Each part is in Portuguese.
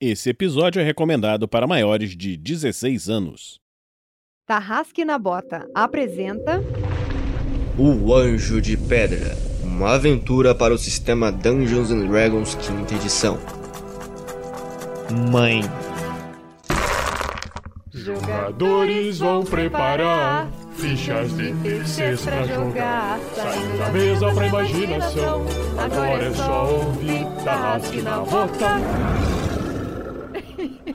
Esse episódio é recomendado para maiores de 16 anos. Tarrasque na Bota apresenta. O Anjo de Pedra uma aventura para o sistema Dungeons and Dragons quinta edição. Mãe. Jogadores vão preparar fichas de terceiros pra jogar. Saindo da mesa pra imaginação. Agora é só ouvir Tarrasque na Bota.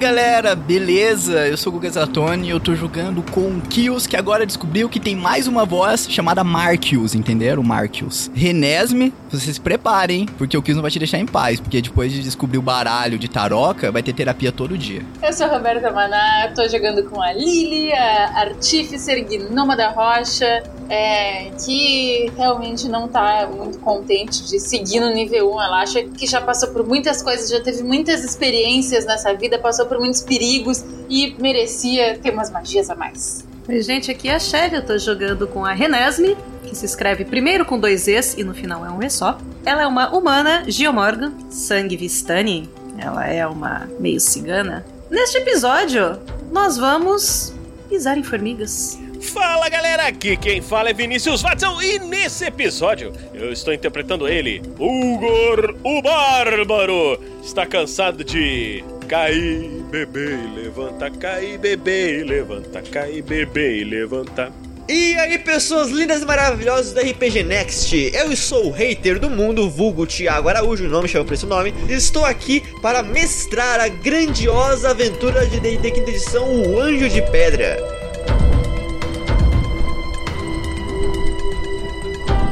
Galera, beleza? Eu sou o Guga Zatoni e eu tô jogando com o Kills, que agora descobriu que tem mais uma voz chamada Markius, entenderam? Markius. Renesme, vocês se preparem, porque o Kills não vai te deixar em paz, porque depois de descobrir o baralho de taroca, vai ter terapia todo dia. Eu sou a Roberta Maná, tô jogando com a Lily, a Artíficer Gnoma da Rocha, é, que realmente não tá muito contente de seguir no nível 1. Ela acha que já passou por muitas coisas, já teve muitas experiências nessa vida, passou por muitos perigos e merecia ter umas magias a mais. Oi, gente, aqui é a Shelly, eu tô jogando com a Renesme, que se escreve primeiro com dois E's e no final é um E só. Ela é uma humana Geomorgan, sangue Vistani, ela é uma meio cigana. Neste episódio, nós vamos pisar em formigas. Fala galera, aqui quem fala é Vinícius Watson e nesse episódio eu estou interpretando ele, Ugor o Bárbaro. Está cansado de cair, beber e levanta, cair, beber e levanta, cair, beber e levanta. E aí, pessoas lindas e maravilhosas do RPG Next, eu sou o hater do mundo, vulgo Thiago Araújo, não me chama por esse nome, estou aqui para mestrar a grandiosa aventura de D&D quinta edição, O Anjo de Pedra.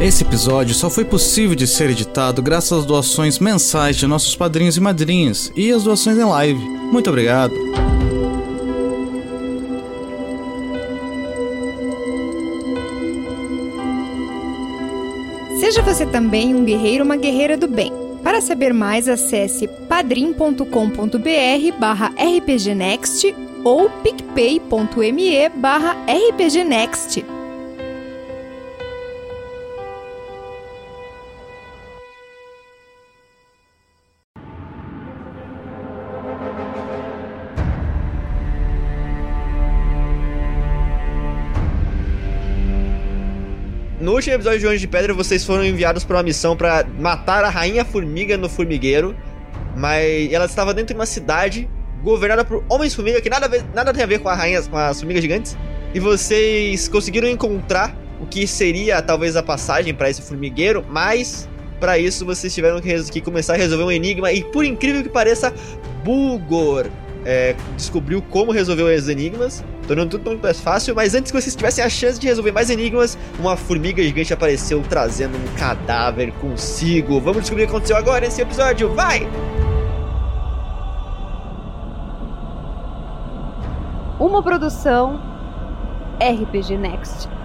Esse episódio só foi possível de ser editado graças às doações mensais de nossos padrinhos e madrinhas e às doações em live. Muito obrigado. Seja você também um guerreiro ou uma guerreira do bem. Para saber mais, acesse padrim.com.br barra rpgnext ou picpay.me barra rpgnext. Último episódio de Anjo de Pedra, vocês foram enviados para uma missão para matar a Rainha Formiga no formigueiro. Mas ela estava dentro de uma cidade governada por Homens-Formiga, que nada, nada tem a ver com, a rainha, com as formigas gigantes. E vocês conseguiram encontrar o que seria talvez a passagem para esse formigueiro, mas para isso vocês tiveram que, que começar a resolver um enigma. E por incrível que pareça, Bulgor é, descobriu como resolver os enigmas, tornando tudo muito mais fácil. Mas antes que vocês tivessem a chance de resolver mais enigmas, uma formiga gigante apareceu trazendo um cadáver consigo. Vamos descobrir o que aconteceu agora nesse episódio. Vai! Uma produção RPG Next.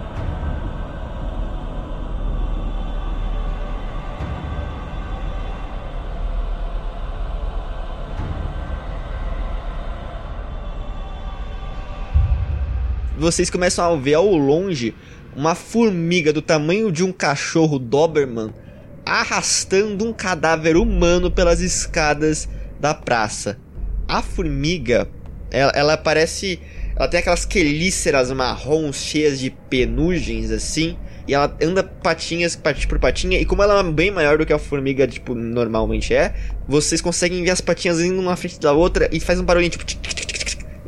Vocês começam a ver ao longe uma formiga do tamanho de um cachorro Doberman arrastando um cadáver humano pelas escadas da praça. A formiga, ela, ela parece. Ela tem aquelas quelíceras marrons cheias de penugens assim. E ela anda patinhas, patinha por patinha. E como ela é bem maior do que a formiga, tipo, normalmente é, vocês conseguem ver as patinhas indo uma frente da outra e faz um barulhinho tipo. tic, tic.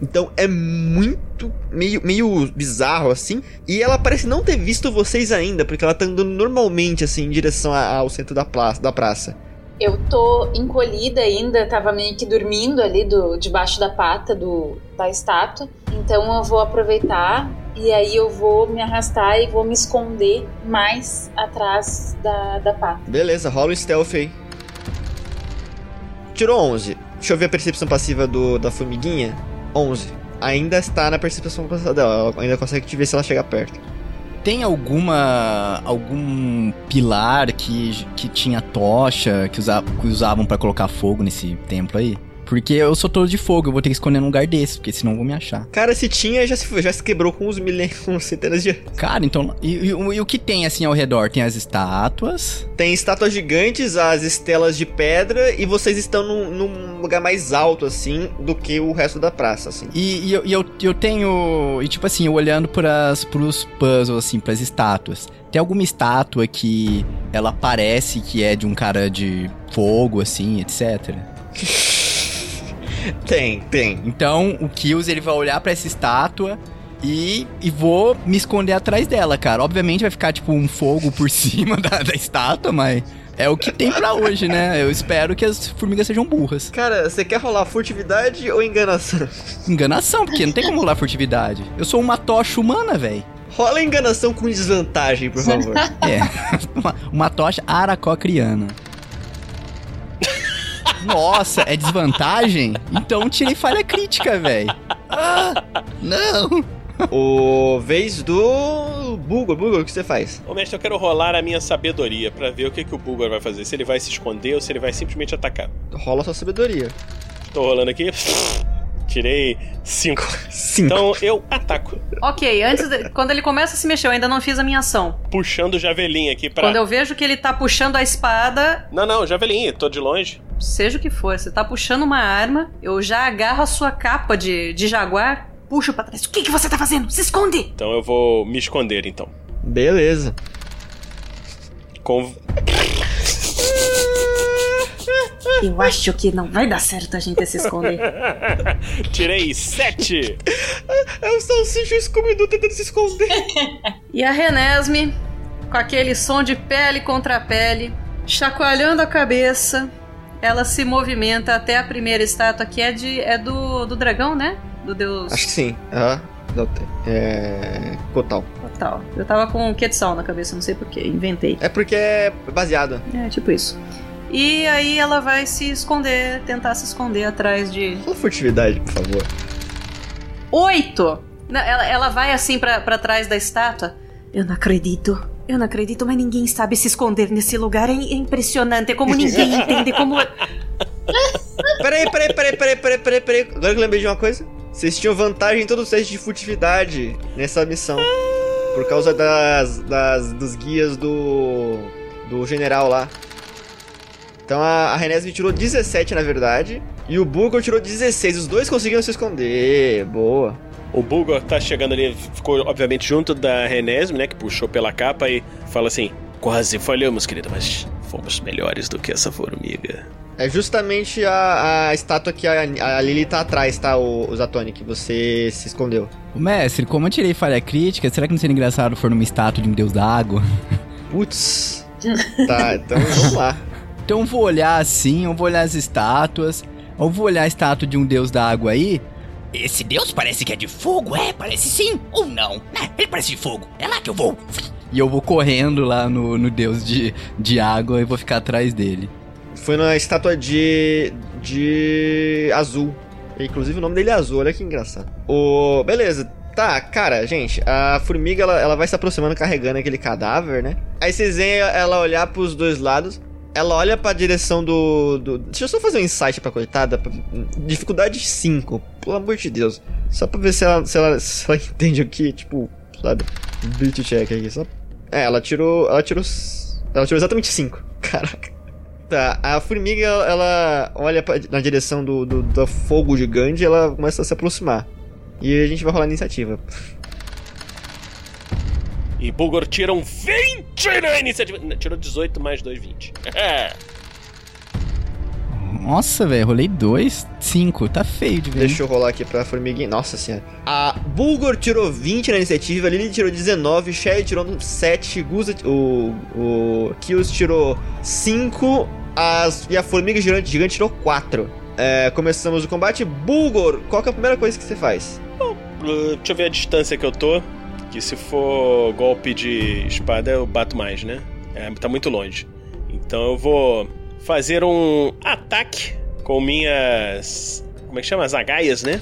Então é muito. meio, meio bizarro assim. E ela parece não ter visto vocês ainda, porque ela tá andando normalmente assim em direção a- ao centro da, praça, da praça. Eu tô encolhida ainda, tava meio que dormindo ali do, debaixo da pata do, da estátua. Então eu vou aproveitar e aí eu vou me arrastar e vou me esconder mais atrás da, da pata. Beleza, rola o stealth aí. Tirou 11. Deixa eu ver a percepção passiva do, da formiguinha. 11. Ainda está na percepção dela. Ela ainda consegue te ver se ela chegar perto. Tem alguma. algum pilar que, que tinha tocha, que, usa, que usavam pra colocar fogo nesse templo aí? Porque eu sou todo de fogo, eu vou ter que esconder num lugar desse, porque senão vão me achar. Cara, se tinha, já se, já se quebrou com uns milênios, com centenas de anos. Cara, então. E, e- e o que tem assim ao redor? Tem as estátuas. Tem estátuas gigantes, as estelas de pedra, e vocês estão num, num lugar mais alto, assim, do que o resto da praça, assim. E, e eu, eu, eu tenho. E tipo assim, eu olhando pras, pros puzzles, assim, pras estátuas. Tem alguma estátua que ela parece que é de um cara de fogo, assim, etc. Tem, tem. Então o Kills ele vai olhar pra essa estátua e, e vou me esconder atrás dela, cara. Obviamente vai ficar tipo um fogo por cima da, da estátua, mas é o que tem pra hoje, né? Eu espero que as formigas sejam burras. Cara, você quer rolar furtividade ou enganação? Enganação, porque não tem como rolar furtividade. Eu sou uma tocha humana, velho. Rola enganação com desvantagem, por favor. É, uma, uma tocha aracocriana. Nossa, é desvantagem? Então tirei falha crítica, velho. Ah, não. o vez do Bulgor. Bulgor, o que você faz? Ô mestre, eu quero rolar a minha sabedoria pra ver o que, que o Bulgar vai fazer. Se ele vai se esconder ou se ele vai simplesmente atacar. Rola sua sabedoria. Tô rolando aqui. Tirei 5. Cinco. Então eu ataco. Ok, antes de- quando ele começa a se mexer, eu ainda não fiz a minha ação. Puxando o javelin aqui pra. Quando eu vejo que ele tá puxando a espada, Não, não, javelin, tô de longe. Seja o que for, você tá puxando uma arma, eu já agarro a sua capa de, de jaguar, puxo pra trás. O que, que você tá fazendo? Se esconde! Então eu vou me esconder então. Beleza. Com... Eu acho que não vai dar certo a gente se esconder. Tirei 7. É o salsicha e o Scooby-Doo tentando se esconder. E a Renesme, com aquele som de pele contra pele, chacoalhando a cabeça, ela se movimenta até a primeira estátua que é de é do, do dragão, né? Do deus Acho que sim. Tem. É. Kotal. Tal. Eu tava com Quetzal na cabeça, não sei porquê, inventei. É porque é baseado. É, tipo isso. E aí ela vai se esconder, tentar se esconder atrás de. Rola furtividade, por favor. Oito! Ela, ela vai assim pra trás da estátua. Eu não acredito. Eu não acredito, mas ninguém sabe se esconder nesse lugar. É, é impressionante. É como ninguém entende como. Peraí, peraí, peraí, peraí, peraí, peraí, peraí. Agora que eu lembrei de uma coisa. Vocês tinham vantagem em todo o teste de furtividade nessa missão. Por causa das, das dos guias do. do general lá. Então a, a Renesme tirou 17, na verdade. E o Bulgor tirou 16. Os dois conseguiram se esconder. Boa. O Bulgor tá chegando ali, ficou obviamente junto da Renesme, né? Que puxou pela capa e fala assim: Quase falhamos, querida, mas fomos melhores do que essa formiga. É justamente a, a estátua que a, a Lily tá atrás, tá, o, o Zatoni, que você se escondeu. Ô, mestre, como eu tirei falha crítica, será que não seria engraçado for numa estátua de um deus da água? Putz. Tá, então vamos lá. Então eu vou olhar assim, eu vou olhar as estátuas, eu vou olhar a estátua de um deus da água aí. Esse deus parece que é de fogo, é? Parece sim ou não? Né? Ele parece de fogo. É lá que eu vou. E eu vou correndo lá no, no deus de, de água e vou ficar atrás dele. Foi na estátua de. de. azul. Inclusive o nome dele é azul, olha que engraçado. O. Beleza. Tá, cara, gente, a formiga ela, ela vai se aproximando carregando aquele cadáver, né? Aí vocês veem ela olhar pros dois lados. Ela olha pra direção do, do. Deixa eu só fazer um insight pra coitada. pra- Dificuldade 5, pelo amor de Deus. Só pra ver se ela, se ela, se ela entende o que, tipo, sabe? Beat check aqui, só. É, ela tirou. Ela tirou. Ela tirou exatamente 5. Caraca. Tá, a formiga ela olha pra- na direção do, do, do fogo gigante e ela começa a se aproximar. E a gente vai rolar a iniciativa. E Bulgor tira um 20 na iniciativa. Tirou 18 mais 2, 20. Nossa, velho, rolei dois, cinco, tá feio de ver. Deixa eu rolar aqui pra formiguinha. Nossa senhora. A Bulgor tirou 20 na iniciativa, Lily tirou 19, Sherry tirou 7, Guza, o, o Kills tirou 5 as, e a formiga gigante, gigante tirou 4. É, começamos o combate. Bulgor, qual que é a primeira coisa que você faz? Uh, Deixa eu ver a distância que eu tô. Que se for golpe de espada, eu bato mais, né? É, tá muito longe. Então eu vou fazer um ataque com minhas. Como é que chama? As agaias, né?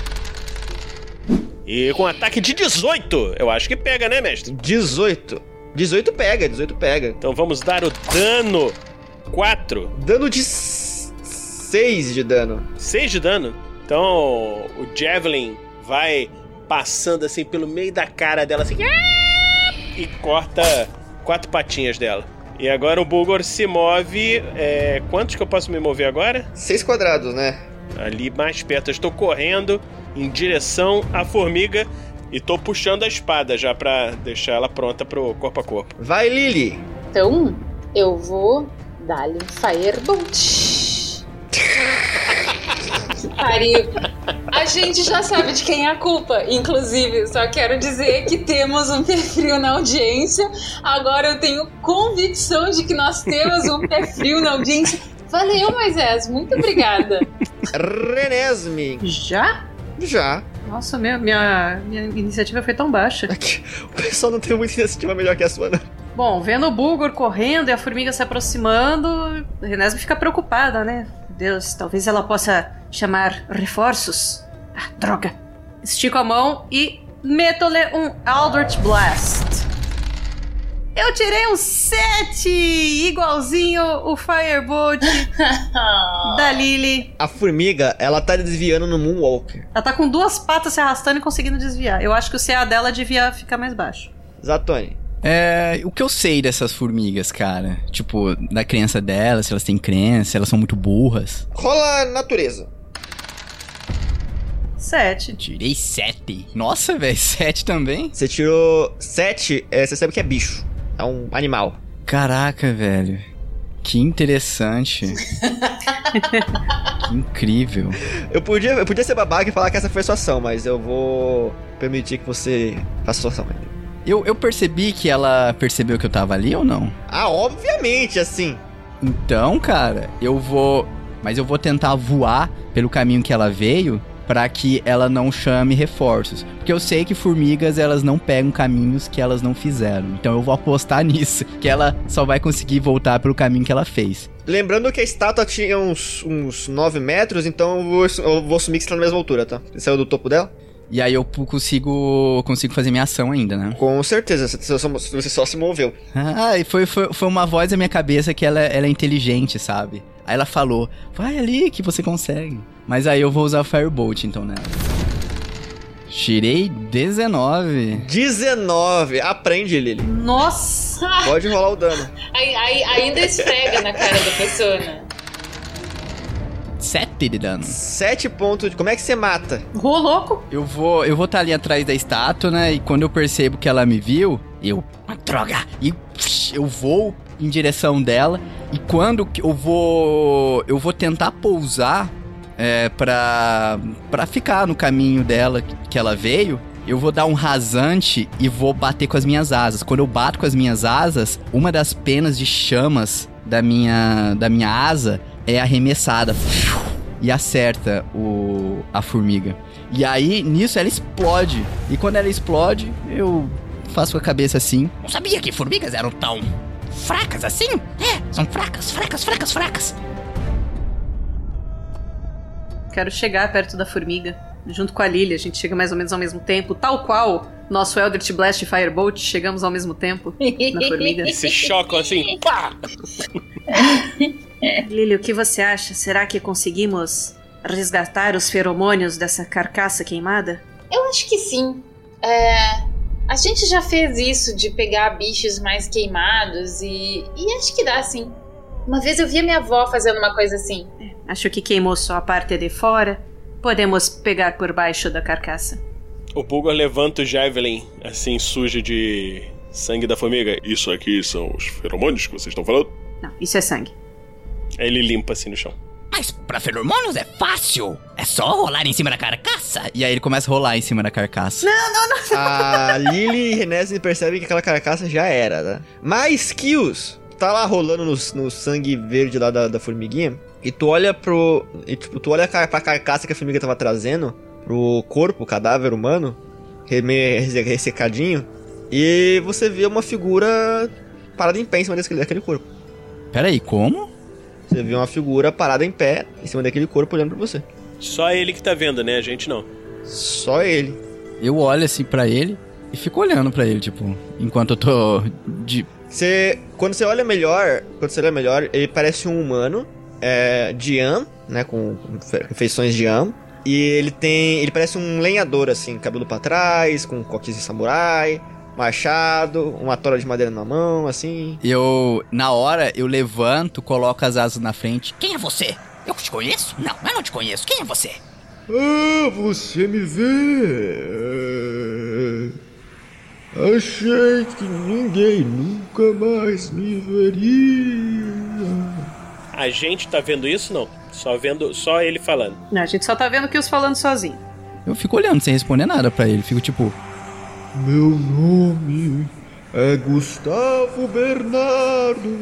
E com ataque de 18. Eu acho que pega, né, mestre? 18. 18 pega, 18 pega. Então vamos dar o dano. 4. Dano de 6 de dano. 6 de dano. Então o Javelin vai passando assim pelo meio da cara dela assim. E corta quatro patinhas dela. E agora o Bulgor se move. É, quantos que eu posso me mover agora? 6 quadrados, né? Ali mais perto. Eu estou correndo em direção à formiga e tô puxando a espada já pra deixar ela pronta pro corpo a corpo. Vai, Lily! Então, eu vou dar-lhe um Firebolt. que pariu. A gente já sabe de quem é a culpa. Inclusive, só quero dizer que temos um pé frio na audiência. Agora eu tenho convicção de que nós temos um pé frio na audiência. Valeu, Moisés. Muito obrigada. Renesme. Já? Já. Nossa, minha, minha, minha iniciativa foi tão baixa. O pessoal não tem muita iniciativa melhor que a sua, não. Bom, vendo o Bulgor correndo e a formiga se aproximando, Renesme fica preocupada, né? Deus, talvez ela possa chamar reforços. Ah, droga. Estico a mão e meto-lhe um Eldritch Blast. Eu tirei um 7, igualzinho o Firebolt da Lily. A formiga, ela tá desviando no Moonwalker. Ela tá com duas patas se arrastando e conseguindo desviar. Eu acho que o CA dela devia ficar mais baixo. Zatoni. É, o que eu sei dessas formigas, cara? Tipo, da crença delas, se elas têm crença, se elas são muito burras. Rola natureza. Sete. Tirei sete. Nossa, velho, sete também? Você tirou 7, é, você sabe que é bicho. É um animal. Caraca, velho. Que interessante. que incrível. Eu podia, eu podia ser babaca e falar que essa foi a sua ação, mas eu vou permitir que você faça a sua ação ainda. Eu, eu percebi que ela percebeu que eu tava ali ou não? Ah, obviamente, assim. Então, cara, eu vou. Mas eu vou tentar voar pelo caminho que ela veio para que ela não chame reforços. Porque eu sei que formigas elas não pegam caminhos que elas não fizeram. Então eu vou apostar nisso, que ela só vai conseguir voltar pelo caminho que ela fez. Lembrando que a estátua tinha uns, uns 9 metros, então eu vou, eu vou assumir que você tá na mesma altura, tá? Você saiu do topo dela? E aí eu consigo consigo fazer minha ação ainda, né? Com certeza, você só, se moveu. Ah, e foi, foi, foi uma voz na minha cabeça que ela, ela é inteligente, sabe? Aí ela falou, vai ali que você consegue. Mas aí eu vou usar o Firebolt então nela. Tirei 19. 19. Aprende, Lily. Nossa! Pode rolar o dano. Aí, aí- ainda esfrega na cara da pessoa. né? 7 de dano. 7 pontos de. Como é que você mata? Ô, louco! Eu vou eu vou estar ali atrás da estátua, né? E quando eu percebo que ela me viu, eu. "Ah, Droga! E eu vou em direção dela. E quando eu vou. Eu vou tentar pousar é, pra, pra ficar no caminho dela que- que ela veio. Eu vou dar um rasante e vou bater com as minhas asas. Quando eu bato com as minhas asas, uma das penas de chamas da minha, da minha asa é arremessada e acerta o, a formiga. E aí, nisso, ela explode. E quando ela explode, eu faço com a cabeça assim. Não sabia que formigas eram tão fracas assim? É, são fracas, fracas, fracas, fracas. Quero chegar perto da formiga, junto com a Lily. A gente chega mais ou menos ao mesmo tempo, tal qual nosso Eldritch Blast e Firebolt. Chegamos ao mesmo tempo na formiga. E se chocam assim. Pá! Lily, o que você acha? Será que conseguimos resgatar os feromônios dessa carcaça queimada? Eu acho que sim. É, a gente já fez isso de pegar bichos mais queimados e, e acho que dá sim. Uma vez eu vi a minha avó fazendo uma coisa assim. Acho que queimou só a parte de fora. Podemos pegar por baixo da carcaça. O Bulgor levanta o Javelin, assim, sujo de sangue da formiga. Isso aqui são os feromônios que vocês estão falando? Não, isso é sangue. Aí ele limpa assim no chão. Mas pra feromônios é fácil. É só rolar em cima da carcaça. E aí ele começa a rolar em cima da carcaça. A Lily e Renesme percebem que aquela carcaça já era, né? Mas Kills tá lá rolando no, no sangue verde lá da, da formiguinha. E tu olha pro. E, tipo, tu olha pra carcaça que a formiga tava trazendo. Pro corpo, o cadáver humano. meio resse- Ressecadinho. E você vê uma figura parada em pé em cima desse, daquele corpo. Peraí, como? Você vê uma figura parada em pé em cima daquele corpo olhando pra você. Só ele que tá vendo, né? A gente não. Só ele. Eu olho assim pra ele e fico olhando pra ele, tipo, enquanto eu tô de. Você, quando você olha melhor, quando você olha melhor, ele parece um humano, é, de Yan, né, com fe- feições de Yan. E ele tem, ele parece um lenhador assim, cabelo pra trás, com coquinhos de samurai, machado, uma tora de madeira na mão, assim. Eu, na hora, eu levanto, coloco as asas na frente. Quem é você? Eu te conheço? Não, eu não te conheço. Quem é você? Ah, você me vê. Achei que ninguém nunca mais me veria. A gente tá vendo isso, não? Só vendo, só ele falando. Não, a gente só tá vendo o Kills falando sozinho. Eu fico olhando sem responder nada pra ele. Fico tipo, Meu nome é Gustavo Bernardo.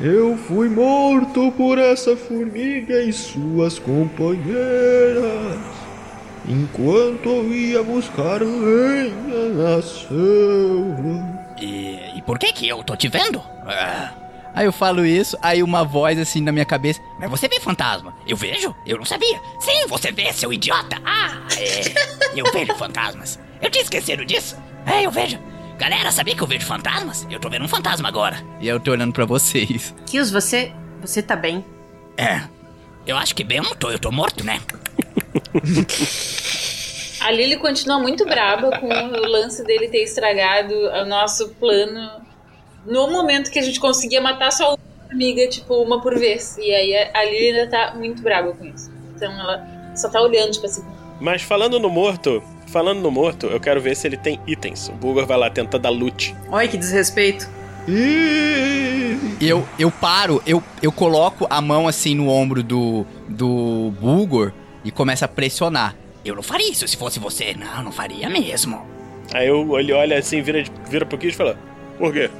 Eu fui morto por essa formiga e suas companheiras. Enquanto eu ia buscar lenha na selva. E, e por que que eu tô te vendo? Ah, Aí eu falo isso, aí uma voz assim na minha cabeça. mas você vê fantasma? Eu vejo? Eu não sabia. Sim, você vê, seu idiota. Ah, é. Eu vejo fantasmas. Eu tinha esquecido disso. É, eu vejo. Galera, sabia que eu vejo fantasmas? Eu tô vendo um fantasma agora. E eu tô olhando pra vocês. Kills, você. Você tá bem? É. Eu acho que bem eu não tô, eu tô morto, né? A Lily continua muito braba com o lance dele ter estragado o nosso plano no momento que a gente conseguia matar só uma amiga, tipo, uma por vez. E aí a a Lily ainda tá muito braba com isso. Então ela só tá olhando, tipo assim. Mas falando no morto, falando no morto, eu quero ver se ele tem itens. O Bulgar vai lá tentar dar loot. Olha que desrespeito. Eu, eu paro, eu, eu coloco a mão assim no ombro do, do Bulgor e começo a pressionar. Eu não faria isso se fosse você. Não, não faria mesmo. Aí eu, ele olha assim, vira, vira pro Kid e fala: Por quê?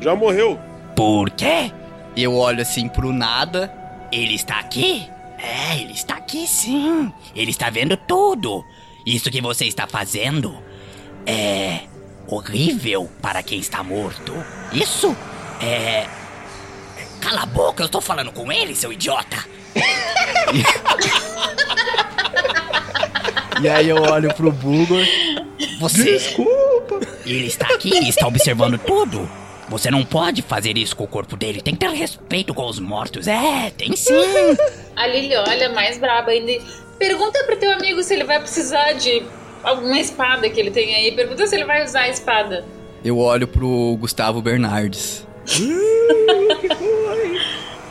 Já morreu. Por quê? Eu olho assim pro nada. Ele está aqui? É, ele está aqui sim. Ele está vendo tudo. Isso que você está fazendo é horrível para quem está morto. Isso é. Cala a boca, eu estou falando com ele, seu idiota. E aí eu olho pro Bulgor. Você. desculpa. Ele está aqui e está observando tudo. Você não pode fazer isso com o corpo dele. Tem que ter respeito com os mortos. É, tem sim. A Lily olha mais braba ainda. Pergunta pro teu amigo se ele vai precisar de alguma espada que ele tem aí. Pergunta se ele vai usar a espada. Eu olho pro Gustavo Bernardes.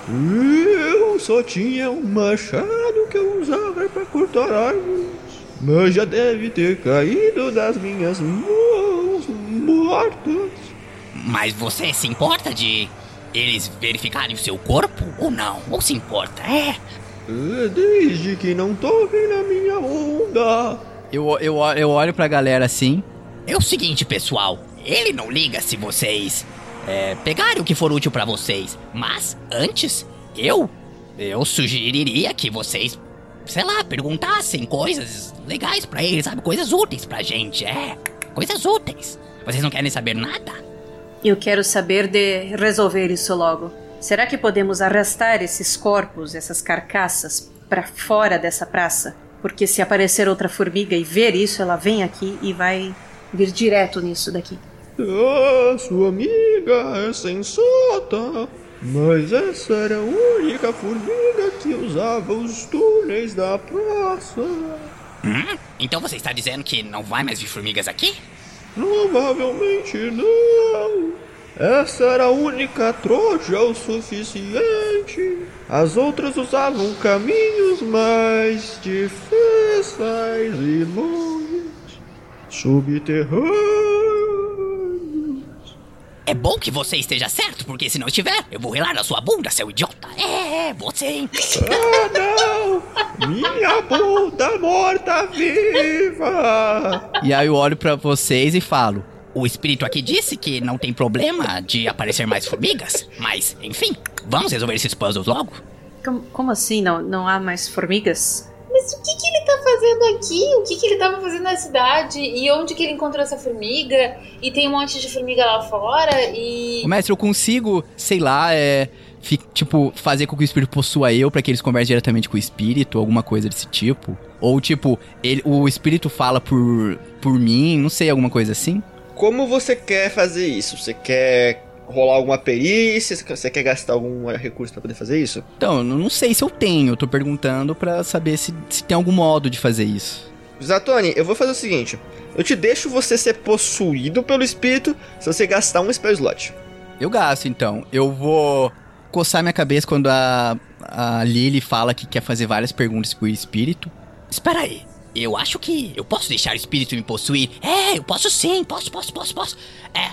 Eu só tinha um machado que eu usava pra cortar árvores. Mas já deve ter caído das minhas mãos mortas. Mas você se importa de eles verificarem o seu corpo ou não? Ou se importa? É. É, Desde que não toquem na minha onda. Eu, eu, eu olho pra galera assim. É o seguinte, pessoal. Ele não liga se vocês é, pegarem o que for útil pra vocês. Mas antes, eu eu sugeriria que vocês, sei lá, perguntassem coisas legais pra ele, sabe? Coisas úteis pra gente, é. Coisas úteis. Vocês não querem saber nada? Eu quero saber de resolver isso logo. Será que podemos arrastar esses corpos, essas carcaças, pra fora dessa praça? Porque se aparecer outra formiga e ver isso, ela vem aqui e vai vir direto nisso daqui. Ah, sua amiga é sensata. Mas essa era a única formiga que usava os túneis da praça. Hum? Então você está dizendo que não vai mais vir formigas aqui? Provavelmente não. Essa era a única troja o suficiente. As outras usavam caminhos mais difíceis e longos, subterrâneos. É bom que você esteja certo, porque se não estiver, eu vou relar na sua bunda, seu idiota. É, você, hein? Ah, não! Minha bunda morta viva! E aí eu olho pra vocês e falo. O espírito aqui disse que não tem problema de aparecer mais formigas, mas, enfim, vamos resolver esses puzzles logo? Como, como assim? Não, não há mais formigas? Mas o que, que ele tá fazendo aqui? O que, que ele tava fazendo na cidade? E onde que ele encontrou essa formiga? E tem um monte de formiga lá fora e. Mestre, eu consigo, sei lá, é. tipo, fazer com que o espírito possua eu pra que eles conversem diretamente com o espírito, alguma coisa desse tipo? Ou, tipo, ele, o espírito fala por, por mim, não sei, alguma coisa assim? Como você quer fazer isso? Você quer rolar alguma perícia? Você quer gastar algum recurso pra poder fazer isso? Então, eu não sei se eu tenho, eu tô perguntando pra saber se, se tem algum modo de fazer isso. Zatoni, eu vou fazer o seguinte. Eu te deixo você ser possuído pelo espírito se você gastar um spell slot. Eu gasto, então. Eu vou coçar minha cabeça quando a, a Lily fala que quer fazer várias perguntas pro espírito. Espera aí. Eu acho que eu posso deixar o espírito me possuir. É, eu posso sim. Posso, posso, posso, posso. É.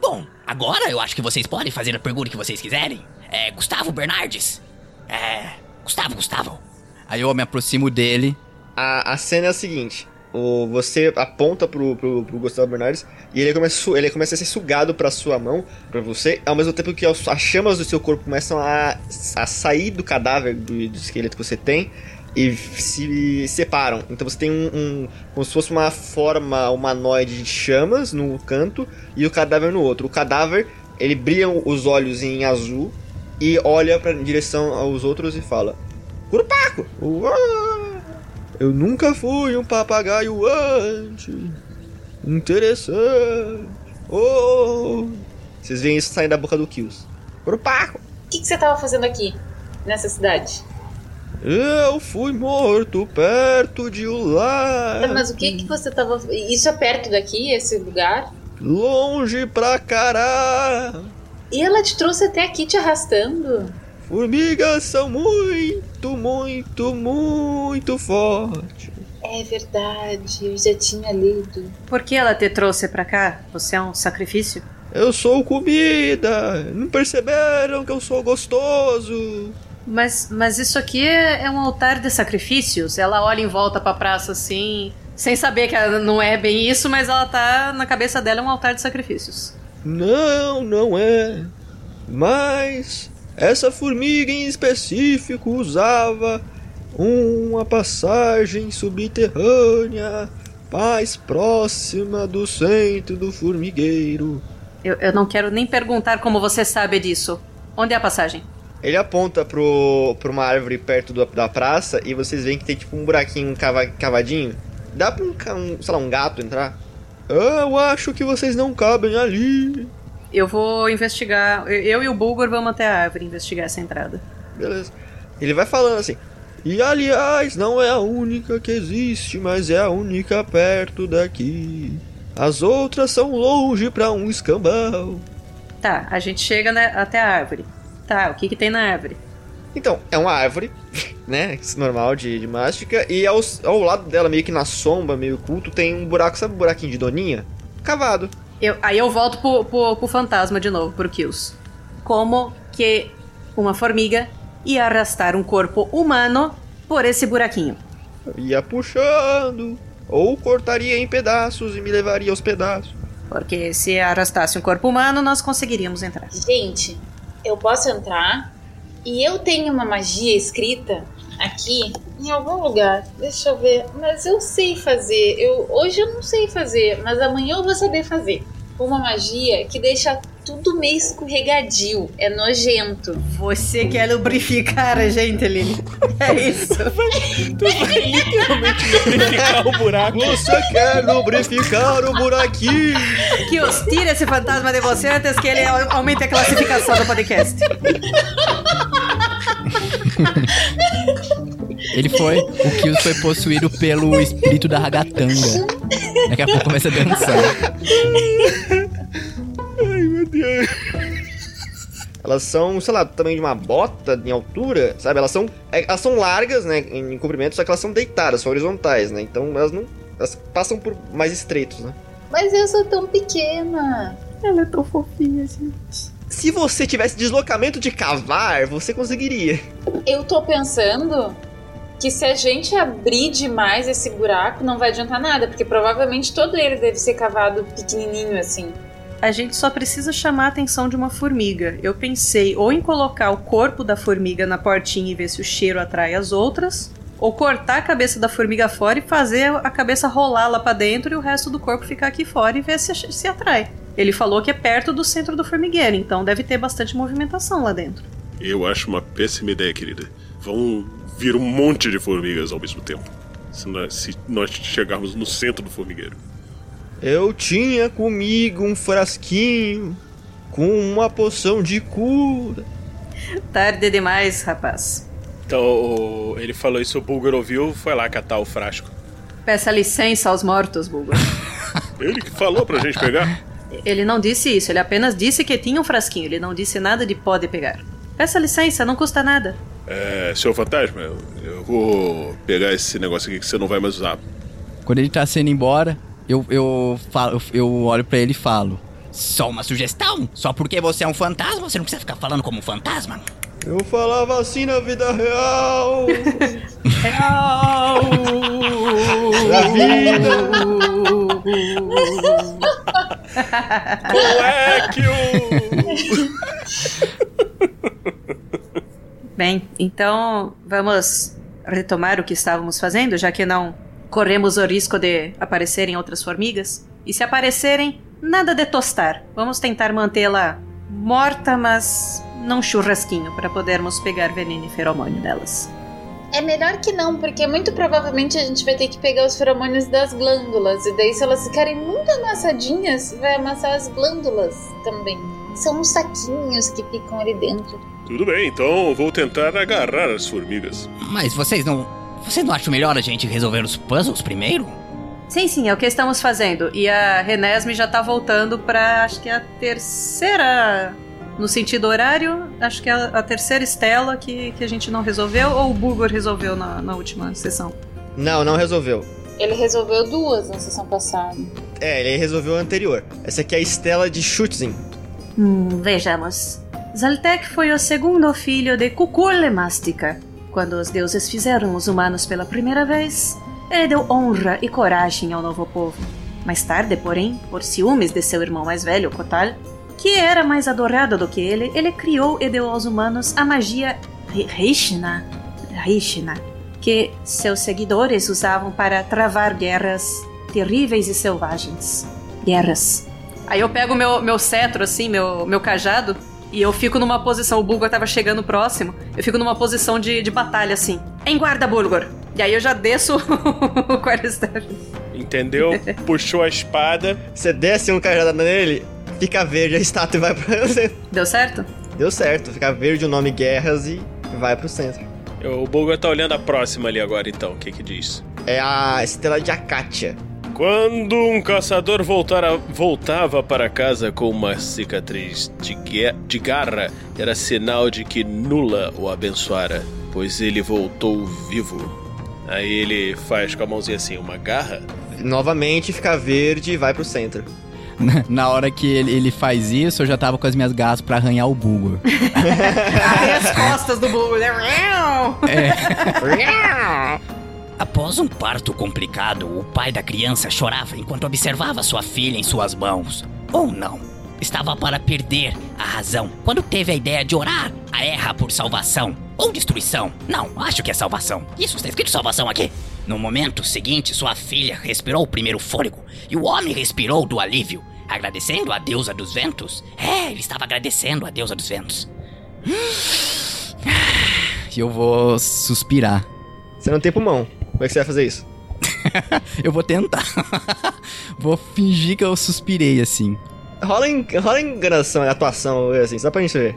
Bom, agora eu acho que vocês podem fazer a pergunta que vocês quiserem. É, Gustavo Bernardes. É. Gustavo, Gustavo. Aí eu me aproximo dele. A, a cena é a seguinte. O, você aponta pro, pro, pro Gustavo Bernardes e ele começa, ele começa a ser sugado pra sua mão, pra você, ao mesmo tempo que as, as chamas do seu corpo começam a, a sair do cadáver do, do esqueleto que você tem e se separam. Então você tem um, um- como se fosse uma forma humanoide de chamas no canto e o cadáver no outro. O cadáver, ele brilha os olhos em azul e olha em direção aos outros e fala: Curupaco! Eu nunca fui um papagaio antes. Interessante. Oh! Vocês veem isso saindo da boca do Kills. Curupaco! O que, que você tava fazendo aqui, nessa cidade? Eu fui morto perto de um lar. mas o que que você tava... Isso é perto daqui, esse lugar? Longe pra caralho. E ela te trouxe até aqui te arrastando? Formigas são muito, muito, muito fortes. É verdade, eu já tinha lido. Por que ela te trouxe pra cá? Você é um sacrifício? Eu sou comida. Não perceberam que eu sou gostoso? Mas, mas isso aqui é, é um altar de sacrifícios. Ela olha em volta pra praça assim, sem saber que ela não é bem isso, mas ela tá na cabeça dela é um altar de sacrifícios. Não, não é. Mas essa formiga em específico usava uma passagem subterrânea mais próxima do centro do formigueiro. Eu, eu não quero nem perguntar como você sabe disso. Onde é a passagem? Ele aponta pro, pra uma árvore perto do- da praça e vocês veem que tem tipo um buraquinho cava- cavadinho. Dá pra um, um, sei lá, um gato entrar? Eu acho que vocês não cabem ali. Eu vou investigar. eu- e o Bulgor vamos até a árvore investigar essa entrada. Beleza. Ele vai falando assim. E aliás, não é a única que existe, mas é a única perto daqui. As outras são longe pra um escambau. Tá, a gente chega né, até a árvore. Tá, o que que tem na árvore? Então, é uma árvore, né? Normal de, de mástica. E ao, ao lado dela, meio que na sombra, meio oculto, tem um buraco, sabe o buraquinho de doninha? Cavado. Eu- aí eu volto pro, pro, pro fantasma de novo, pro Kills. Como que uma formiga ia arrastar um corpo humano por esse buraquinho? Ia puxando. Ou cortaria em pedaços e me levaria aos pedaços. Porque se arrastasse um corpo humano, nós conseguiríamos entrar. Gente, eu posso entrar e eu tenho uma magia escrita aqui em algum lugar. Deixa eu ver. Mas eu sei fazer. Eu hoje eu não sei fazer, mas amanhã eu vou saber fazer. Uma magia que deixa tudo meio escorregadio. É nojento. Você quer lubrificar a gente, Lili. É isso. Tu vai literalmente lubrificar o buraco. Você quer lubrificar o buraquinho? Kills, tira esse fantasma de você antes que ele au- aumente a classificação do podcast. Ele foi. O Kills foi possuído pelo espírito da ragatanga. Daqui a pouco começa a dançar. Elas são, sei lá, do tamanho de uma bota em altura, sabe? Elas são, é, elas são largas, né, em comprimento, só que elas são deitadas, são horizontais, né? Então elas não, elas passam por mais estreitos, né? Mas eu sou tão pequena. Ela é tão fofinha, gente. Se você tivesse deslocamento de cavar, você conseguiria. Eu tô pensando que se a gente abrir demais esse buraco, não vai adiantar nada, porque provavelmente todo ele deve ser cavado pequenininho assim. A gente só precisa chamar a atenção de uma formiga. Eu pensei ou em colocar o corpo da formiga na portinha e ver se o cheiro atrai as outras, ou cortar a cabeça da formiga fora e fazer a cabeça rolar lá pra dentro e o resto do corpo ficar aqui fora e ver se, se atrai. Ele falou que é perto do centro do formigueiro, então deve ter bastante movimentação lá dentro. Eu acho uma péssima ideia, querida. Vão vir um monte de formigas ao mesmo tempo. Se nós, se nós chegarmos no centro do formigueiro. Eu tinha comigo um frasquinho com uma poção de cura. Tarde demais, rapaz. Então ele falou isso, o Bulgar ouviu, foi lá catar o frasco. Peça licença aos mortos, Bulgur. Ele que falou pra gente pegar. Ele não disse isso, ele apenas disse que tinha um frasquinho. Ele não disse nada de pode pegar. Peça licença, não custa nada. É, seu fantasma, eu, eu vou pegar esse negócio aqui que você não vai mais usar. Quando ele tá saindo embora, eu, eu, falo, eu olho pra ele e falo. Só uma sugestão? Só porque você é um fantasma, você não precisa ficar falando como um fantasma. Eu falava assim na vida real. Na vida. É que o. Bem, então vamos retomar o que estávamos fazendo, já que não corremos o risco de aparecerem outras formigas. E se aparecerem, nada de tostar. Vamos tentar mantê-la morta, mas não churrasquinho, para podermos pegar veneno e feromônio delas. É melhor que não, porque muito provavelmente a gente vai ter que pegar os feromônios das glândulas. E daí, se elas ficarem muito amassadinhas, vai amassar as glândulas também. São uns saquinhos que ficam ali dentro. Tudo bem, então eu vou tentar agarrar as formigas. Mas vocês não. Vocês não acham melhor a gente resolver os puzzles primeiro? Sim, sim, é o que estamos fazendo. E a Renesme já tá voltando pra, acho que é a terceira. No sentido horário, acho que é a, a terceira estela que, que a gente não resolveu, ou o Bulgor resolveu na, na última sessão. Não, não resolveu. Ele resolveu duas na sessão passada. É, ele resolveu o anterior. Essa aqui é a Estela de Schutzing. Hum, vejamos. Zaltek foi o segundo filho de Kukullemástica. Quando os deuses fizeram os humanos pela primeira vez, ele deu honra e coragem ao novo povo. Mais tarde, porém, por ciúmes de seu irmão mais velho, Kotal, que era mais adorado do que ele, ele criou e deu aos humanos a magia Ri- Rishna, Rishna, que seus seguidores usavam para travar guerras terríveis e selvagens. Guerras. Aí eu pego meu, meu cetro, assim, meu, meu cajado, e eu fico numa posição. O Bulgor tava chegando próximo. Eu fico numa posição de, de batalha, assim. Em guarda, Bulgor! E aí eu já desço o quarterstaff. Entendeu? Puxou a espada. Você desce um cajado nele, fica verde a estátua e vai pra centro. Deu certo? Deu certo, fica verde o nome Guerras e vai pro centro. O Bulgar tá olhando a próxima ali agora, então. O que que diz? É a Estela de Acatia. Quando um caçador voltara- voltava para casa com uma cicatriz de, de garra, era sinal de que Nula o abençoara, pois ele voltou vivo. Aí ele faz com a mãozinha assim, uma garra. Novamente fica verde e vai pro centro. Na- hora que ele, ele faz isso, eu já tava com as minhas garras pra arranhar o Bulgor. Ai, as costas do Bulgor. né? Após um parto complicado, o pai da criança chorava enquanto observava sua filha em suas mãos. Ou não. Estava para perder a razão quando teve a ideia de orar a Erra por salvação. Ou destruição. Não, acho que é salvação. Isso está escrito salvação aqui. No momento seguinte, sua filha respirou o primeiro fôlego e o homem respirou do alívio, agradecendo a deusa dos ventos. É, ele estava agradecendo a deusa dos ventos. E eu vou suspirar. Você não tem pulmão. Como é que você vai fazer isso? Eu vou tentar. vou fingir que eu suspirei assim. Rola, em, rola enganação, atuação, assim, só pra gente ver.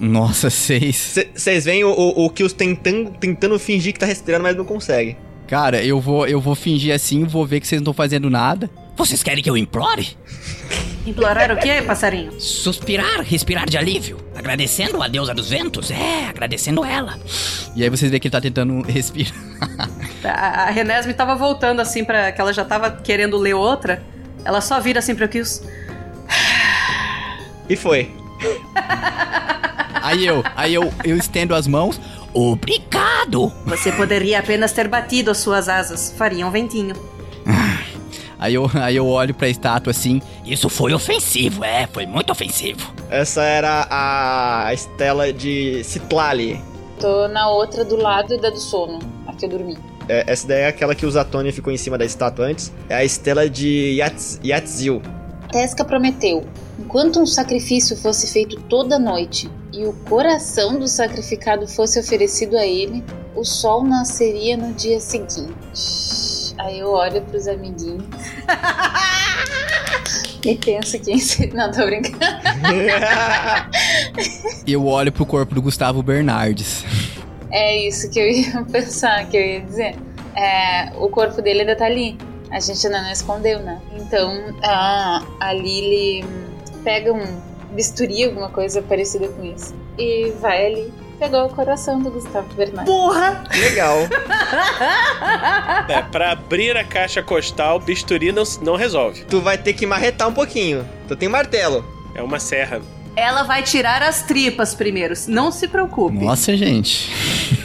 Nossa, seis. Vocês veem o, o, o Kills tentando, tentando fingir que tá respirando, mas não consegue. Cara, eu vou, eu vou fingir assim, vou ver que vocês não estão fazendo nada. Vocês querem que eu implore? Implorar o quê, passarinho? Suspirar, respirar de alívio. Agradecendo a deusa dos ventos? É, agradecendo ela. E aí vocês veem que ele tá tentando respirar. A, a Renesme tava voltando assim para que ela já tava querendo ler outra. Ela só vira assim pro Kills. E foi. Aí eu, aí eu, eu estendo as mãos. Obrigado! Você poderia apenas ter batido as suas asas. Faria um ventinho. Aí eu, aí eu olho pra estátua assim. Isso foi ofensivo, é, foi muito ofensivo. Essa era a Estela de Citlali. Tô na outra do lado da do sono. Aqui eu dormi. É, essa daí é aquela que o Zatoni ficou em cima da estátua antes. É a Estela de Yats, Yatzil. Tesca prometeu: enquanto um sacrifício fosse feito toda noite e o coração do sacrificado fosse oferecido a ele, o sol nasceria no dia seguinte. Aí eu olho pros amiguinhos. e penso que. Não, tô brincando. Eu olho pro corpo do Gustavo Bernardes. É isso que eu ia pensar, que eu ia dizer. É, o corpo dele ainda tá ali. A gente ainda não escondeu, né? Então a, a Lily pega um bisturi, alguma coisa parecida com isso, e vai ali. Pegou o coração do Gustavo Bernardes. Porra! Legal. É, pra abrir a caixa costal, bisturi não, não resolve. tu vai ter que marretar um pouquinho. Tu tem martelo. É uma serra. Ela vai tirar as tripas primeiro. Não se preocupe. Nossa, gente.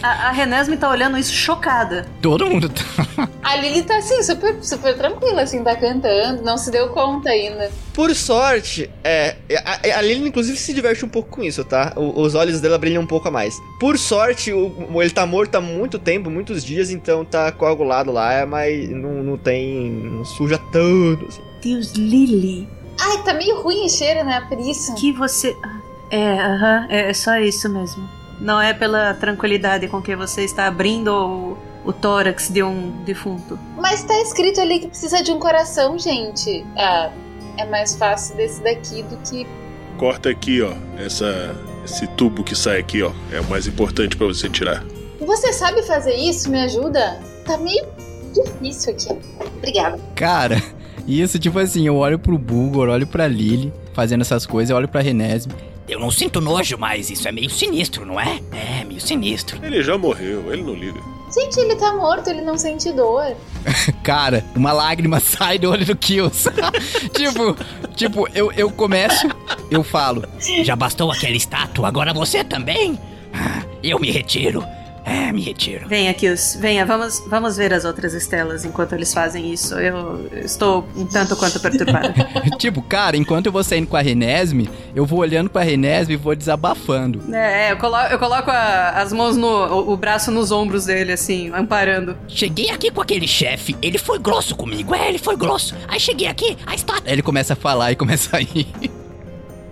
A, a Renesme tá olhando isso chocada. Todo mundo tá. A Lily tá assim, super, super tranquila, assim, tá cantando, não se deu conta ainda. Por sorte, é. A, a Lily, inclusive, se diverte um pouco com isso, tá? O- os olhos dela brilham um pouco a mais. Por sorte, o- ele tá morto há muito tempo, muitos dias, então tá coagulado lá, mas não, não tem. não suja tanto. assim. Deus, Lily. Ai, tá meio ruim o cheiro, né? Por isso. Que você. É, aham, é, é só isso mesmo. Não é pela tranquilidade com que você está abrindo o, o tórax de um defunto. Mas tá escrito ali que precisa de um coração, gente. Ah, é mais fácil desse daqui do que. Corta aqui, ó. Essa, esse tubo que sai aqui, ó. É o mais importante pra você tirar. Você sabe fazer isso? Me ajuda? Tá meio difícil aqui. Obrigada. Cara, isso, tipo assim, eu olho pro Bulgor, olho pra Lily fazendo essas coisas, eu olho pra Renesme. Eu não sinto nojo, mas isso é meio sinistro, não é? É, meio sinistro. Ele já morreu, ele não liga. Gente, ele tá morto, ele não sente dor. Cara, uma lágrima sai do olho do Kills. tipo, tipo, eu, eu começo, eu falo. Já bastou aquela estátua, agora você também? Ah, Eu me retiro. É, me retiro. Venha, Kills, venha, vamos, vamos ver as outras estelas enquanto eles fazem isso. Eu estou um tanto quanto perturbada. tipo, cara, enquanto eu vou saindo com a Renesme, eu vou olhando pra Renesme e vou desabafando. é, é, eu coloco, eu coloco a- as mãos no. O, o braço nos ombros dele, assim, amparando. Cheguei aqui com aquele chefe, ele foi grosso comigo, é, ele foi grosso. Aí cheguei aqui, a estátua. Aí ele começa a falar e começa a rir.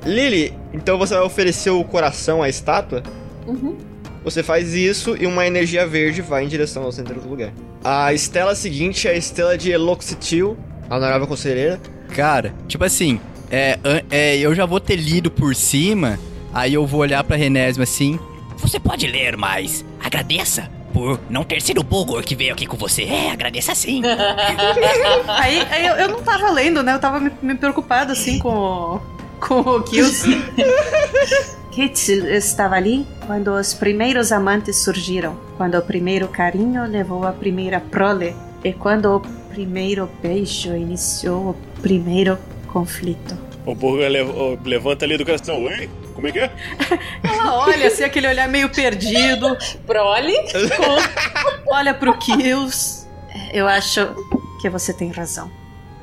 Lily, então você vai oferecer o coração à estátua? Uhum. Você faz isso e uma energia verde vai em direção ao centro do lugar. A estela seguinte é a estela de Eloxitil, a honorável conselheira. Cara, tipo assim, é, é, eu já vou ter lido por cima, aí eu vou olhar pra Renesme assim. Você pode ler, mas agradeça por não ter sido o Bulgor que veio aqui com você. É, agradeça sim. Aí, aí eu, eu não tava lendo, né? Eu tava me, me preocupado, assim, com o, com o Kills. Kitzel estava ali quando os primeiros amantes surgiram, quando o primeiro carinho levou a primeira prole e quando o primeiro beijo iniciou o primeiro conflito. O Burger levanta ali do coração. Oi? Como é que é? Ela olha assim, aquele olhar meio perdido, Prole? olha pro Kills. Eu acho que você tem razão.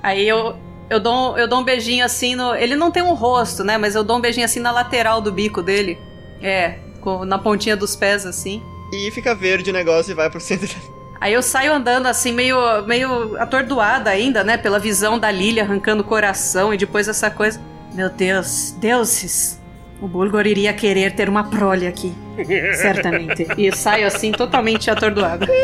Aí eu, eu, dou, eu dou um beijinho assim no. Ele não tem um rosto, né? Mas eu dou um beijinho assim na lateral do bico dele. É, com- na pontinha dos pés, assim. E fica verde o negócio e vai pro centro. Aí eu saio andando assim, meio, meio atordoada ainda, né? Pela visão da Lilia arrancando o coração e depois essa coisa. Meu Deus, deuses! O Bulgor iria querer ter uma prole aqui. Certamente. E saio assim, totalmente atordoada.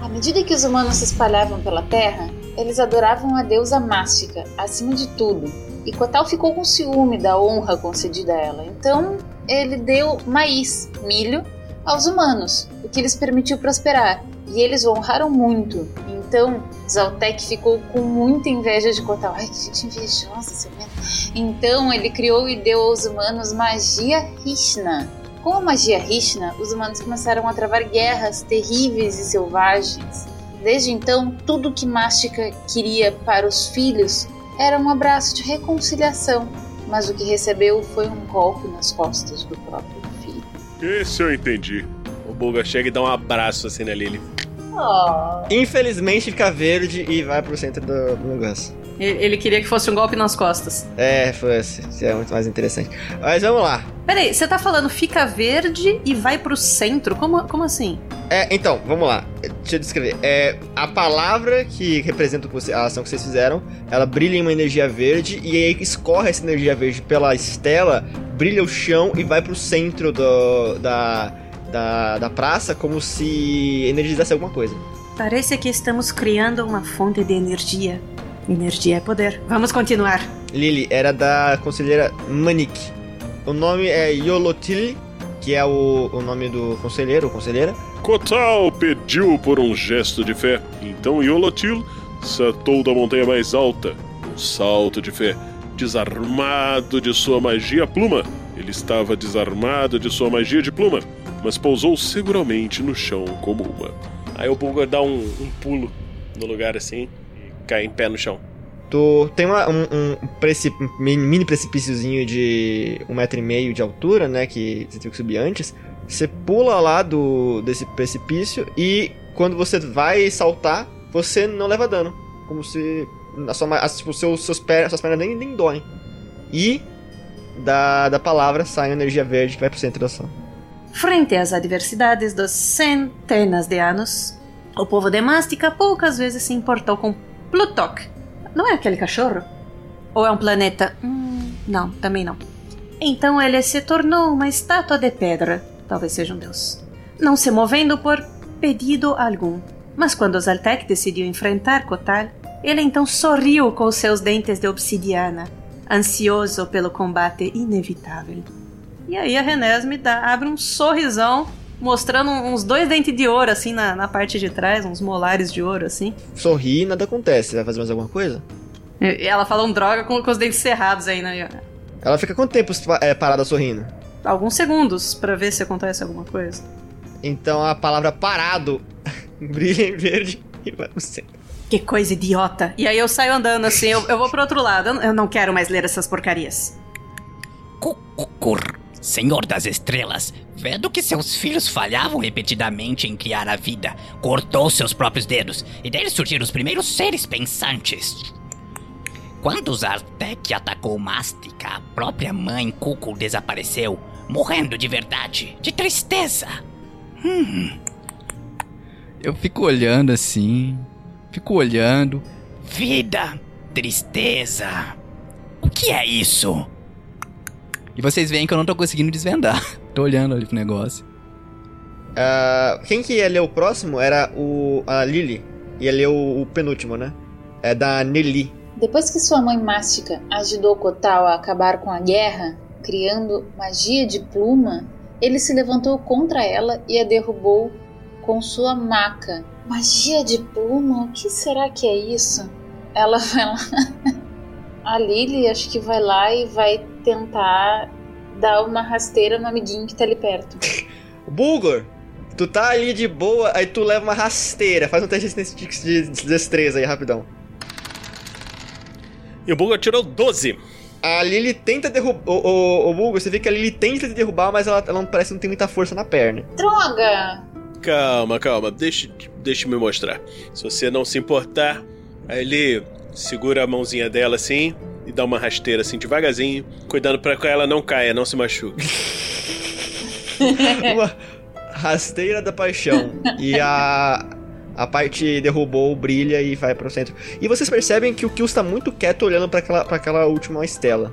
À medida que os humanos se espalhavam pela terra, eles adoravam a deusa Mástica, acima de tudo. E Kotal ficou com ciúme da honra concedida a ela. Então, ele deu maíz, milho, aos humanos, o que lhes permitiu prosperar. E eles o honraram muito. Então, Zaltek ficou com muita inveja de Kotal. Ai, que gente invejosa, seu medo. Então, ele criou e deu aos humanos magia Rishna. Com a magia Rishna, os humanos começaram a travar guerras terríveis e selvagens. Desde então, tudo que Mástica queria para os filhos era um abraço de reconciliação, mas o que recebeu foi um golpe nas costas do próprio filho. Esse eu entendi. O Burger chega e dá um abraço assim na Lily. Oh. Infelizmente fica verde e vai pro centro do, do negócio. Ele queria que fosse um golpe nas costas. É, foi esse. Isso é muito mais interessante. Mas vamos lá. Peraí, você tá falando fica verde e vai pro centro? Como, como assim? É, então, vamos lá. Deixa eu descrever. É, a palavra que representa a ação que vocês fizeram, ela brilha em uma energia verde e aí escorre essa energia verde pela estela, brilha o chão e vai pro centro do, da, da, da praça como se energizasse alguma coisa. Parece que estamos criando uma fonte de energia. Energia é poder. Vamos continuar. Lily era da conselheira Manik. O nome é Yolotil, que é o, o nome do conselheiro ou conselheira. Kotal pediu por um gesto de fé. Então Yolotil saltou da montanha mais alta, um salto de fé, desarmado de sua magia pluma. Ele estava desarmado de sua magia de pluma, mas pousou seguramente no chão como uma. Aí o Bulgor dá um, um pulo no lugar assim cai em pé no chão. Tu tem uma- um, um precip- mini mini precipíciozinho de um metro e meio de altura, né? Que você teve que subir antes. Você pula lá do desse precipício e quando você vai saltar, você não leva dano. Como se a sua, as, tipo, seus, seus per, suas pernas nem, nem doem. E da, da palavra sai uma energia verde que vai pro centro da ação. Frente às adversidades dos centenas de anos, o povo de Mástica poucas vezes se importou com Plutok. Não é aquele cachorro? Ou é um planeta? Hum, não, também não. Então ele se tornou uma estátua de pedra, talvez seja um deus. Não se movendo por pedido algum. Mas quando Zaltek decidiu enfrentar Kotal, ele então sorriu com seus dentes de obsidiana, ansioso pelo combate inevitável. E aí a Renesme dá, abre um sorrisão, mostrando uns dois dentes de ouro, assim, na, na parte de trás, uns molares de ouro, assim. Sorri e nada acontece. Vai fazer mais alguma coisa? E ela fala um droga com, com os dentes cerrados aí, né? Ela fica quanto tempo é, parada sorrindo? Alguns segundos pra ver se acontece alguma coisa. Então a palavra parado brilha em verde e vai pro centro. Que coisa idiota. E aí eu saio andando assim, eu, eu vou pro outro lado. Eu, não quero mais ler essas porcarias. Cor, Senhor das Estrelas, vendo que seus filhos falhavam repetidamente em criar a vida, cortou seus próprios dedos e deles surgiram os primeiros seres pensantes. Quando Zartek atacou Mástica, a própria mãe Cuco desapareceu, morrendo de verdade, de tristeza. Hum, Eu fico olhando assim, fico olhando. vida, tristeza. O que é isso? E vocês veem que eu não tô conseguindo desvendar. tô olhando ali pro negócio. Ah, quem que ia ler o próximo era o a Lily. Ia ler o, o penúltimo, né? É da Nelly. Depois que sua mãe Mástica ajudou Kotal a acabar com a guerra, criando magia de pluma, ele se levantou contra ela e a derrubou com sua maca. Magia de pluma? O que será que é isso? Ela vai lá. A Lily acho que vai lá e vai tentar dar uma rasteira no amiguinho que tá ali perto. Bulgor, tu tá ali de boa, aí tu leva uma rasteira. Faz um teste de, de, de destreza aí, rapidão. E o Bulgor tirou 12. A Lily tenta derrubar. O, o, o Bulgor, você vê que a Lily tenta te derrubar, mas ela, ela não parece que não tem muita força na perna. Droga! Calma, calma, deixa, deixa me mostrar. Se você não se importar, aí ele segura a mãozinha dela assim e dá uma rasteira assim devagarzinho, cuidando pra que ela não caia, não se machuque. uma rasteira da paixão. E a. A parte derrubou, brilha e vai pro centro. E vocês percebem que o Kills tá muito quieto olhando pra aquela, pra aquela última estela.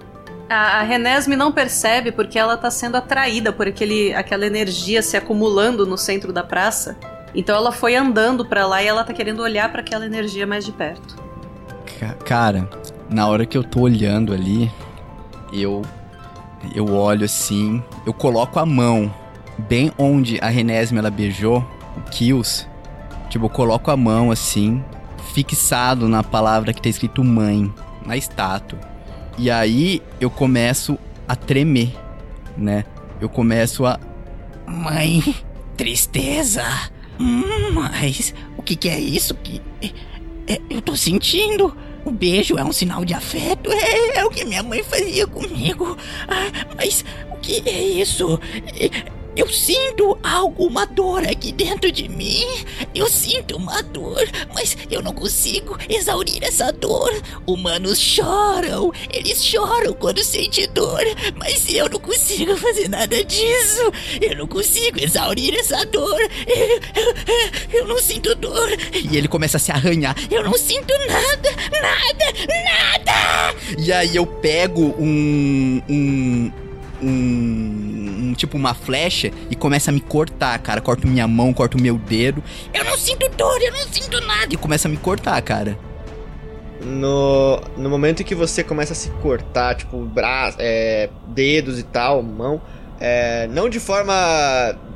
A, a Renesme não percebe porque ela tá sendo atraída por aquele, aquela energia se acumulando no centro da praça. Então ela foi andando pra lá e ela tá querendo olhar pra aquela energia mais de perto. Ca- Cara, na hora que eu tô olhando ali, eu eu olho assim, eu coloco a mão bem onde a Renesme ela beijou o Kills. Tipo, eu coloco a mão assim, fixado na palavra que tá escrito mãe, na estátua. E aí eu começo a tremer, né? Eu começo a Mãe, tristeza. Hum, mas o que, que é isso que. é- é- eu tô sentindo. O beijo é um sinal de afeto. É, é o que minha mãe fazia comigo. Ah, mas o que é isso? É- Eu sinto alguma dor aqui dentro de mim. Eu sinto uma dor, mas eu não consigo exaurir essa dor. Humanos choram, eles choram quando sentem dor, mas eu não consigo fazer nada disso. Eu não consigo exaurir essa dor. Eu, não sinto dor. E ele começa a se arranhar. Eu não sinto nada, nada, nada. E aí eu pego um. um. um. Tipo uma flecha e começa a me cortar, cara. Corto minha mão, corto meu dedo. Eu não sinto dor, eu não sinto nada. E começa a me cortar, cara. No, no momento em que você começa a se cortar, tipo, braço, é, dedos e tal, mão, é, não de forma.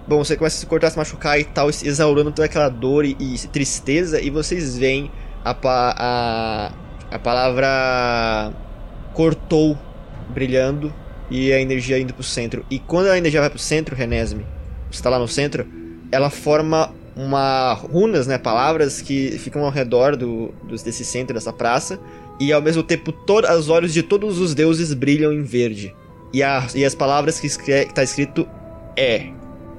Bom, você começa a se cortar, se machucar e tal, exaurando toda aquela dor e, e tristeza, e vocês veem a, a, a palavra cortou brilhando e a energia indo pro centro. E quando a energia vai pro centro, Renesme, você tá lá no centro, ela forma uma runas, né, palavras que ficam ao redor do, desse centro, dessa praça, e ao mesmo tempo todos os olhos de todos os deuses brilham em verde. E, a, e as palavras que, escre- que tá escrito é.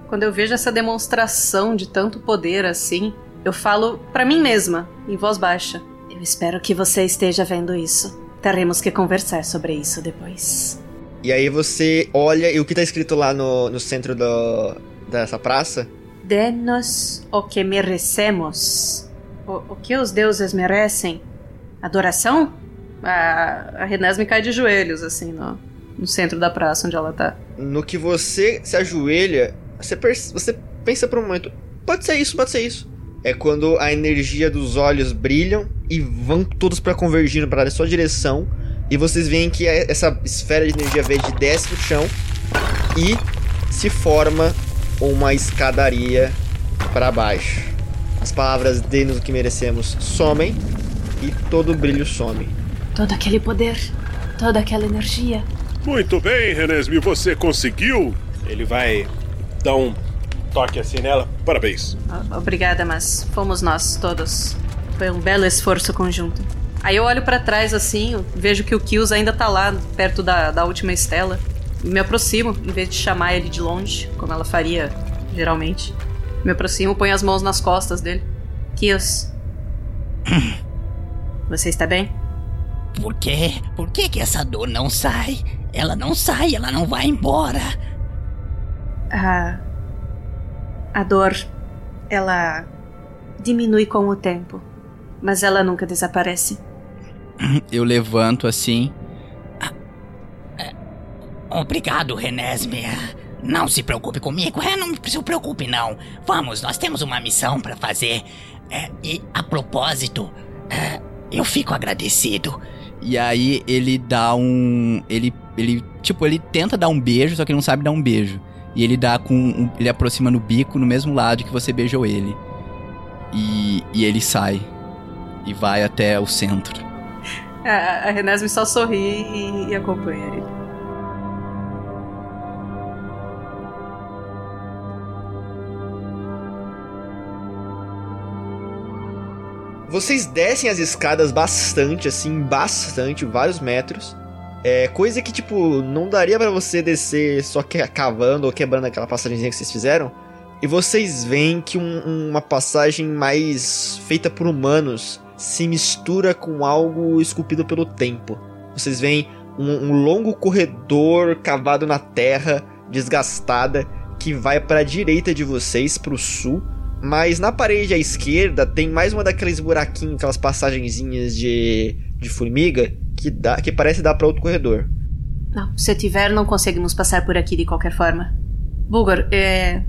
Quando eu vejo essa demonstração de tanto poder assim, eu falo pra mim mesma, em voz baixa. Eu espero que você esteja vendo isso. Teremos que conversar sobre isso depois. E aí você olha e o que tá escrito lá no, no centro do, dessa praça Denos o que merecemos. O, o que os deuses merecem? Adoração? A, a Renés me cai de joelhos, assim, no, no centro da praça onde ela tá. No que você se ajoelha, você, você pensa por um momento: pode ser isso, pode ser isso. É quando a energia dos olhos brilham e vão todos pra convergindo para a sua direção. E vocês veem que é- essa esfera de energia verde desce pro chão e se forma uma escadaria para baixo. As palavras dê-nos o que merecemos somem e todo o brilho some. Todo aquele poder, toda aquela energia. Muito bem, Renesme, você conseguiu? Ele vai dar um toque assim nela. Parabéns. Obrigada, mas fomos nós todos. Foi um belo esforço conjunto. Aí eu olho pra trás assim, vejo que o Kills ainda tá lá, perto da, da última estela. E me aproximo, em vez de chamar ele de longe, como ela faria geralmente. Me aproximo, ponho as mãos nas costas dele. Kills. Você está bem? Por quê? Por que que essa dor não sai? Ela não sai, ela não vai embora. A. A dor. Ela. diminui com o tempo. Mas ela nunca desaparece. Eu levanto assim. Obrigado, Renesme. Não se preocupe comigo, é, não se preocupe não. Vamos, nós temos uma missão pra fazer. É, e a propósito, é, eu fico agradecido. E aí ele dá um. Ele. Ele. Tipo, ele tenta dar um beijo, só que ele não sabe dar um beijo. E ele dá com. um- ele aproxima no bico no mesmo lado que você beijou ele. E. E ele sai. E vai até o centro. A, a Renesme só sorri e, e acompanha ele. Vocês descem as escadas bastante, assim, bastante, vários metros. É coisa que, tipo, não daria pra você descer só que cavando ou quebrando aquela passagemzinha que vocês fizeram. E vocês veem que um- uma passagem mais feita por humanos se mistura com algo esculpido pelo tempo. Vocês veem um, um longo corredor cavado na terra, desgastada, que vai para a direita de vocês, para o sul. Mas na parede à esquerda tem mais uma daqueles buraquinhos, aquelas passagenzinhas de, de formiga que, dá, que parece dar para outro corredor. Não, se tiver, não conseguimos passar por aqui de qualquer forma. Bulgar, é.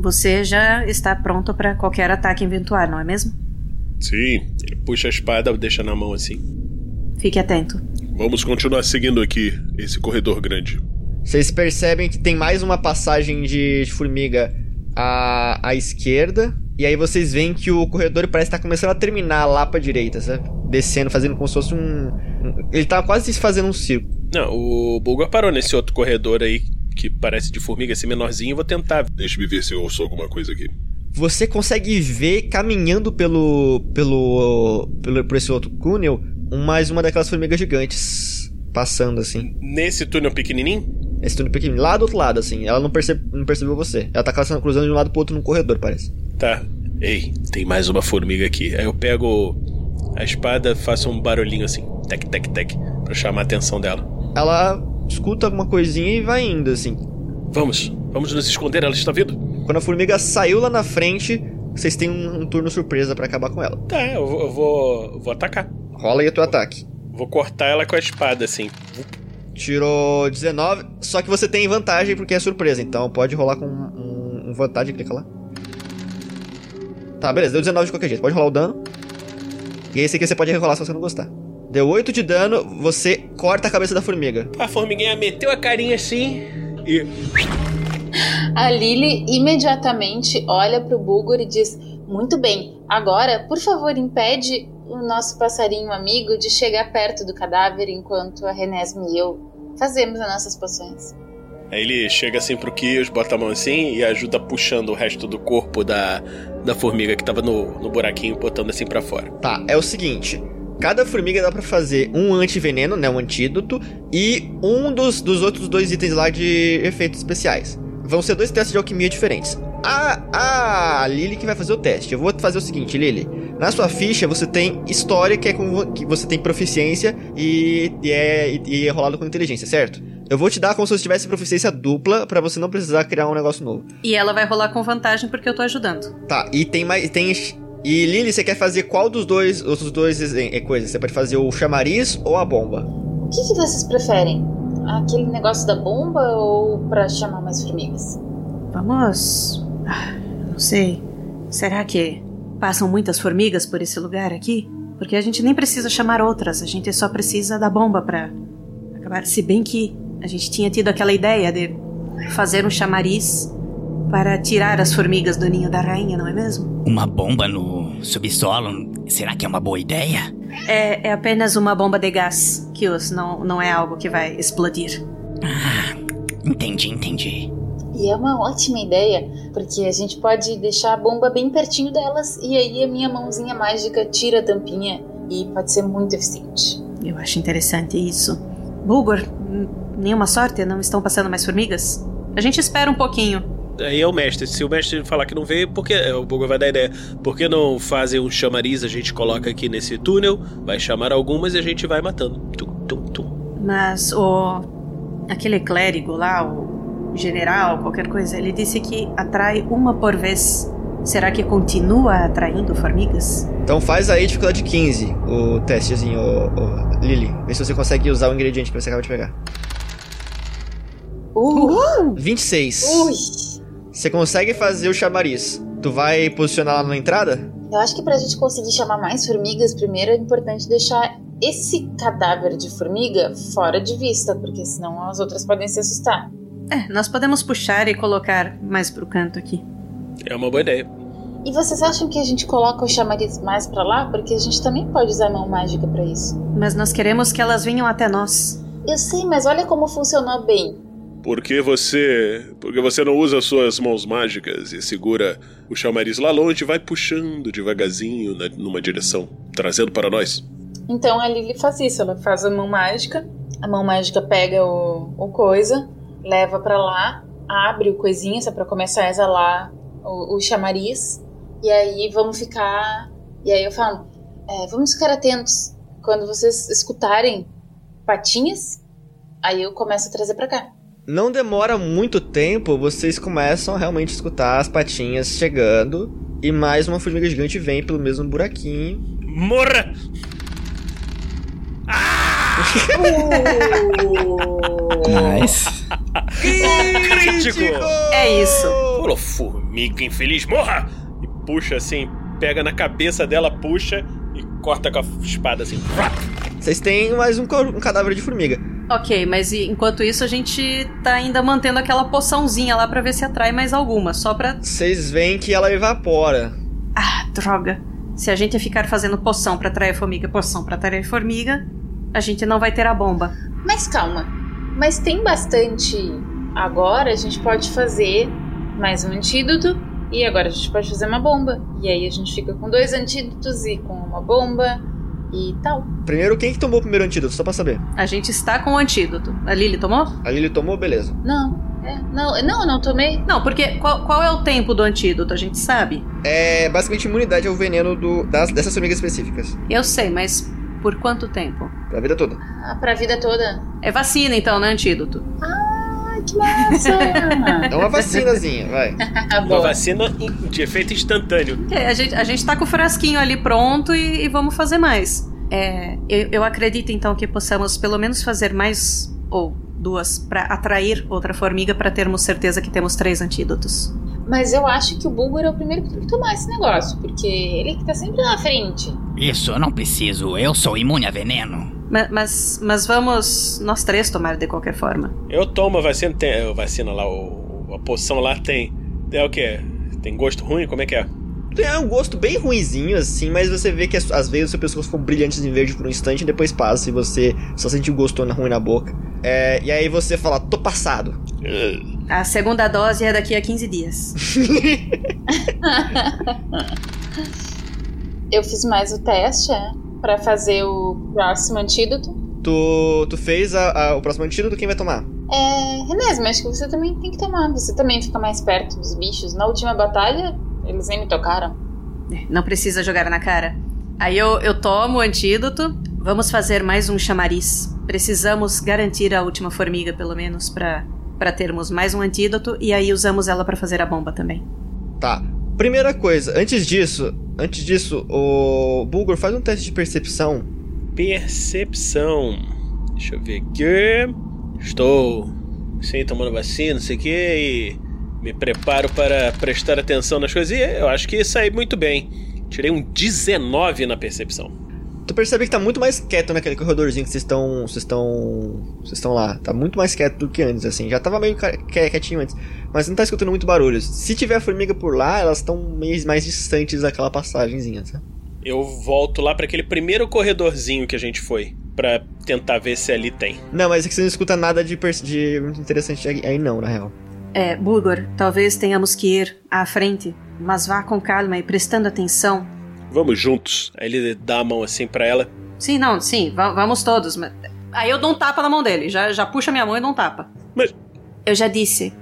Você já está pronto para qualquer ataque eventual, não é mesmo? Sim, Ele puxa a espada, deixa na mão assim. Fique atento. vamos continuar seguindo aqui esse corredor grande. Vocês percebem que tem mais uma passagem de formiga à, à esquerda. E aí vocês veem que o corredor parece estar começando a terminar lá pra direita, sabe? Descendo, fazendo como se fosse um. um- ele tá quase fazendo um círculo. Não, o Bulgar parou nesse outro corredor aí que parece de formiga, esse menorzinho. Eu vou tentar. Deixa-me ver se eu ouço alguma coisa aqui. Você consegue ver caminhando pelo. pelo. pelo por esse outro túnel, mais uma daquelas formigas gigantes. Passando assim. Nesse túnel pequenininho? Esse túnel pequenininho, lá do outro lado, assim. Ela não, percebe, não percebeu você. Ela tá cruzando cruzando de um lado pro outro no corredor, parece. Tá. Ei, tem mais uma formiga aqui. Aí eu pego a espada, faço um barulhinho assim, tec, tec, tec, pra chamar a atenção dela. Ela escuta alguma coisinha e vai indo, assim. Vamos, vamos nos esconder, ela está vindo. Quando a formiga saiu lá na frente, vocês têm um, um turno surpresa pra acabar com ela. Tá, eu vou, eu vou, vou atacar. Rola aí o teu ataque. Vou cortar ela com a espada, assim. Tirou 19, só que você tem vantagem porque é surpresa, então pode rolar com um, um vantagem, clica lá. Tá, beleza, deu 19 de qualquer jeito, pode rolar o dano. E esse aqui você pode rerolar se você não gostar. Deu 8 de dano, você corta a cabeça da formiga. A formiguinha meteu a carinha assim e. A Lily imediatamente olha pro Bulgur e diz: Muito bem, agora, por favor, impede o nosso passarinho amigo de chegar perto do cadáver enquanto a Renesme e eu fazemos as nossas poções. Aí ele chega assim pro Kios, bota a mão assim e ajuda puxando o resto do corpo da, da formiga que tava no, no buraquinho, botando assim para fora. Tá, é o seguinte. Cada formiga dá para fazer um antiveneno, né, um antídoto, e um dos, dos outros dois itens lá de efeitos especiais. Vão ser dois testes de alquimia diferentes. A, a Lily que vai fazer o teste. Eu vou fazer o seguinte, Lily. Na sua ficha você tem história que é com, que você tem proficiência e, e é, e é rolado com inteligência, certo? Eu vou te dar como se você tivesse proficiência dupla para você não precisar criar um negócio novo. E ela vai rolar com vantagem porque eu tô ajudando. Tá, e tem mais. Tem, e Lily, você quer fazer qual dos dois outros dois é, coisas? Você pode fazer o chamariz ou a bomba? O que, que vocês preferem? Aquele negócio da bomba ou pra chamar mais formigas? Vamos. Ah, não sei. Será que passam muitas formigas por esse lugar aqui? Porque a gente nem precisa chamar outras, a gente só precisa da bomba pra acabar. Se bem que a gente tinha tido aquela ideia de fazer um chamariz para tirar as formigas do ninho da rainha, não é mesmo? Uma bomba no subsolo? Será que é uma boa ideia? É, é apenas uma bomba de gás, que não, não é algo que vai explodir. Ah, entendi, entendi. E é uma ótima ideia, porque a gente pode deixar a bomba bem pertinho delas e aí a minha mãozinha mágica tira a tampinha e pode ser muito eficiente. Eu acho interessante isso. Bulgor, nenhuma sorte? Não estão passando mais formigas? A gente espera um pouquinho. Aí é o mestre. Se o mestre falar que não veio, porque o Bulgor vai dar ideia. Por que não fazem um chamariz? A gente coloca aqui nesse túnel, vai chamar algumas e a gente vai matando. Tum, tum, tum. Mas o. aquele clérigo lá, o general, qualquer coisa, ele disse que atrai uma por vez. Será que continua atraindo formigas? Então faz aí dificuldade 15, o testezinho, o, o Lily. Vê se você consegue usar o ingrediente que você acaba de pegar. Uhul! 26. Ui! Você consegue fazer o chamariz. Tu vai posicionar lá na entrada? Eu acho que pra gente conseguir chamar mais formigas, primeiro é importante deixar esse cadáver de formiga fora de vista, porque senão as outras podem se assustar. É, nós podemos puxar e colocar mais pro canto aqui. É uma boa ideia. E vocês acham que a gente coloca o chamariz mais pra lá? Porque a gente também pode usar a mão mágica para isso. Mas nós queremos que elas venham até nós. Eu sei, mas olha como funcionou bem. Porque você. Porque você não usa suas mãos mágicas e segura o chamariz lá longe e vai puxando devagarzinho na, numa direção, trazendo para nós. Então a Lily faz isso, ela faz a mão mágica, a mão mágica pega o, o coisa, leva para lá, abre o coisinha, só pra começar a exalar o, o chamariz, e aí vamos ficar. E aí eu falo, é, vamos ficar atentos. Quando vocês escutarem patinhas, aí eu começo a trazer pra cá. Não demora muito tempo, vocês começam a realmente escutar as patinhas chegando. E mais uma formiga gigante vem pelo mesmo buraquinho. Morra! Nice. Crítico! É isso. Pulou formiga infeliz, morra! E puxa assim, pega na cabeça dela, puxa e corta com a espada assim. Vocês têm mais um, um cadáver de formiga. Ok, mas enquanto isso a gente tá ainda mantendo aquela poçãozinha lá pra ver se atrai mais alguma, só pra. Vocês veem que ela evapora. Ah, droga. Se a gente ficar fazendo poção pra atrair formiga, poção pra atrair formiga, a gente não vai ter a bomba. Mas calma, mas tem bastante. Agora a gente pode fazer mais um antídoto e agora a gente pode fazer uma bomba. E aí a gente fica com dois antídotos e com uma bomba. E tal. Primeiro, quem que tomou o primeiro antídoto? Só pra saber. A gente está com o antídoto. A Lily tomou? A Lily tomou, beleza. Não, é, não, não, não tomei. Não, porque qual, qual é o tempo do antídoto? A gente sabe? É basicamente imunidade ao veneno do, das, dessas formigas específicas. Eu sei, mas por quanto tempo? Pra vida toda. Ah, pra vida toda. É vacina então, não é antídoto? Ah, que massa! É uma vacinazinha, vai. Uma vacina de efeito instantâneo. É, a gente, a gente tá com o frasquinho ali pronto e, e vamos fazer mais. É, eu, eu acredito então que possamos pelo menos fazer mais ou duas pra atrair outra formiga pra termos certeza que temos três antídotos. Mas eu acho que o Bulgur é o primeiro que tem que tomar esse negócio, porque ele que tá sempre na frente. Isso, eu não preciso. Eu sou imune a veneno. Ma- Mas, mas vamos nós três tomar de qualquer forma. Eu tomo a vacina, tem, a vacina lá, o, a poção lá tem. É o quê? Tem gosto ruim? Como é que é? Tem um gosto bem ruinzinho, assim, mas você vê que às vezes o seu pescoço ficam brilhantes em verde por um instante e depois passa e você só sente o gosto ruim na boca. É, e aí você fala, tô passado. A segunda dose é daqui a 15 dias. Eu fiz mais o teste, é, pra fazer o próximo antídoto. Tu, tu fez a- a- o próximo antídoto, quem vai tomar? É, Renesme, acho que você também tem que tomar. Você também fica mais perto dos bichos. Na última batalha, eles nem me tocaram. Não precisa jogar na cara. Aí eu, eu tomo o antídoto. Vamos fazer mais um chamariz. Precisamos garantir a última formiga, pelo menos, pra, pra termos mais um antídoto. E aí usamos ela pra fazer a bomba também. Tá. Primeira coisa, antes disso, antes disso, o Bulgur faz um teste de percepção. Percepção. Deixa eu ver aqui. Estou sem tomando vacina, não sei o que, e me preparo para prestar atenção nas coisas. E eu acho que saí muito bem. Tirei um 19 na percepção. Tu percebe que tá muito mais quieto naquele corredorzinho que vocês estão. Vocês estão. Vocês estão lá. Tá muito mais quieto do que antes, assim. Já tava meio quietinho antes. Mas não tá escutando muito barulho. Se tiver formiga por lá, elas estão meio mais distantes daquela passagenzinha, sabe? Eu volto lá para aquele primeiro corredorzinho que a gente foi, Pra tentar ver se ali tem. Não, mas é que você não escuta nada de, de muito interessante aí, não, na real. É, Bulgor, talvez tenhamos que ir à frente, mas vá com calma e prestando atenção. Vamos juntos. Aí ele dá a mão assim pra ela. Sim, não, sim, va- vamos todos. mas- Aí eu dou um tapa na mão dele, já, já puxa minha mão e dou um tapa. Mas- Eu já disse,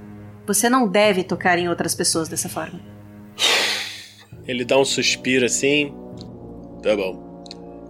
você não deve tocar em outras pessoas dessa forma. Ele dá um suspiro assim. Tá bom.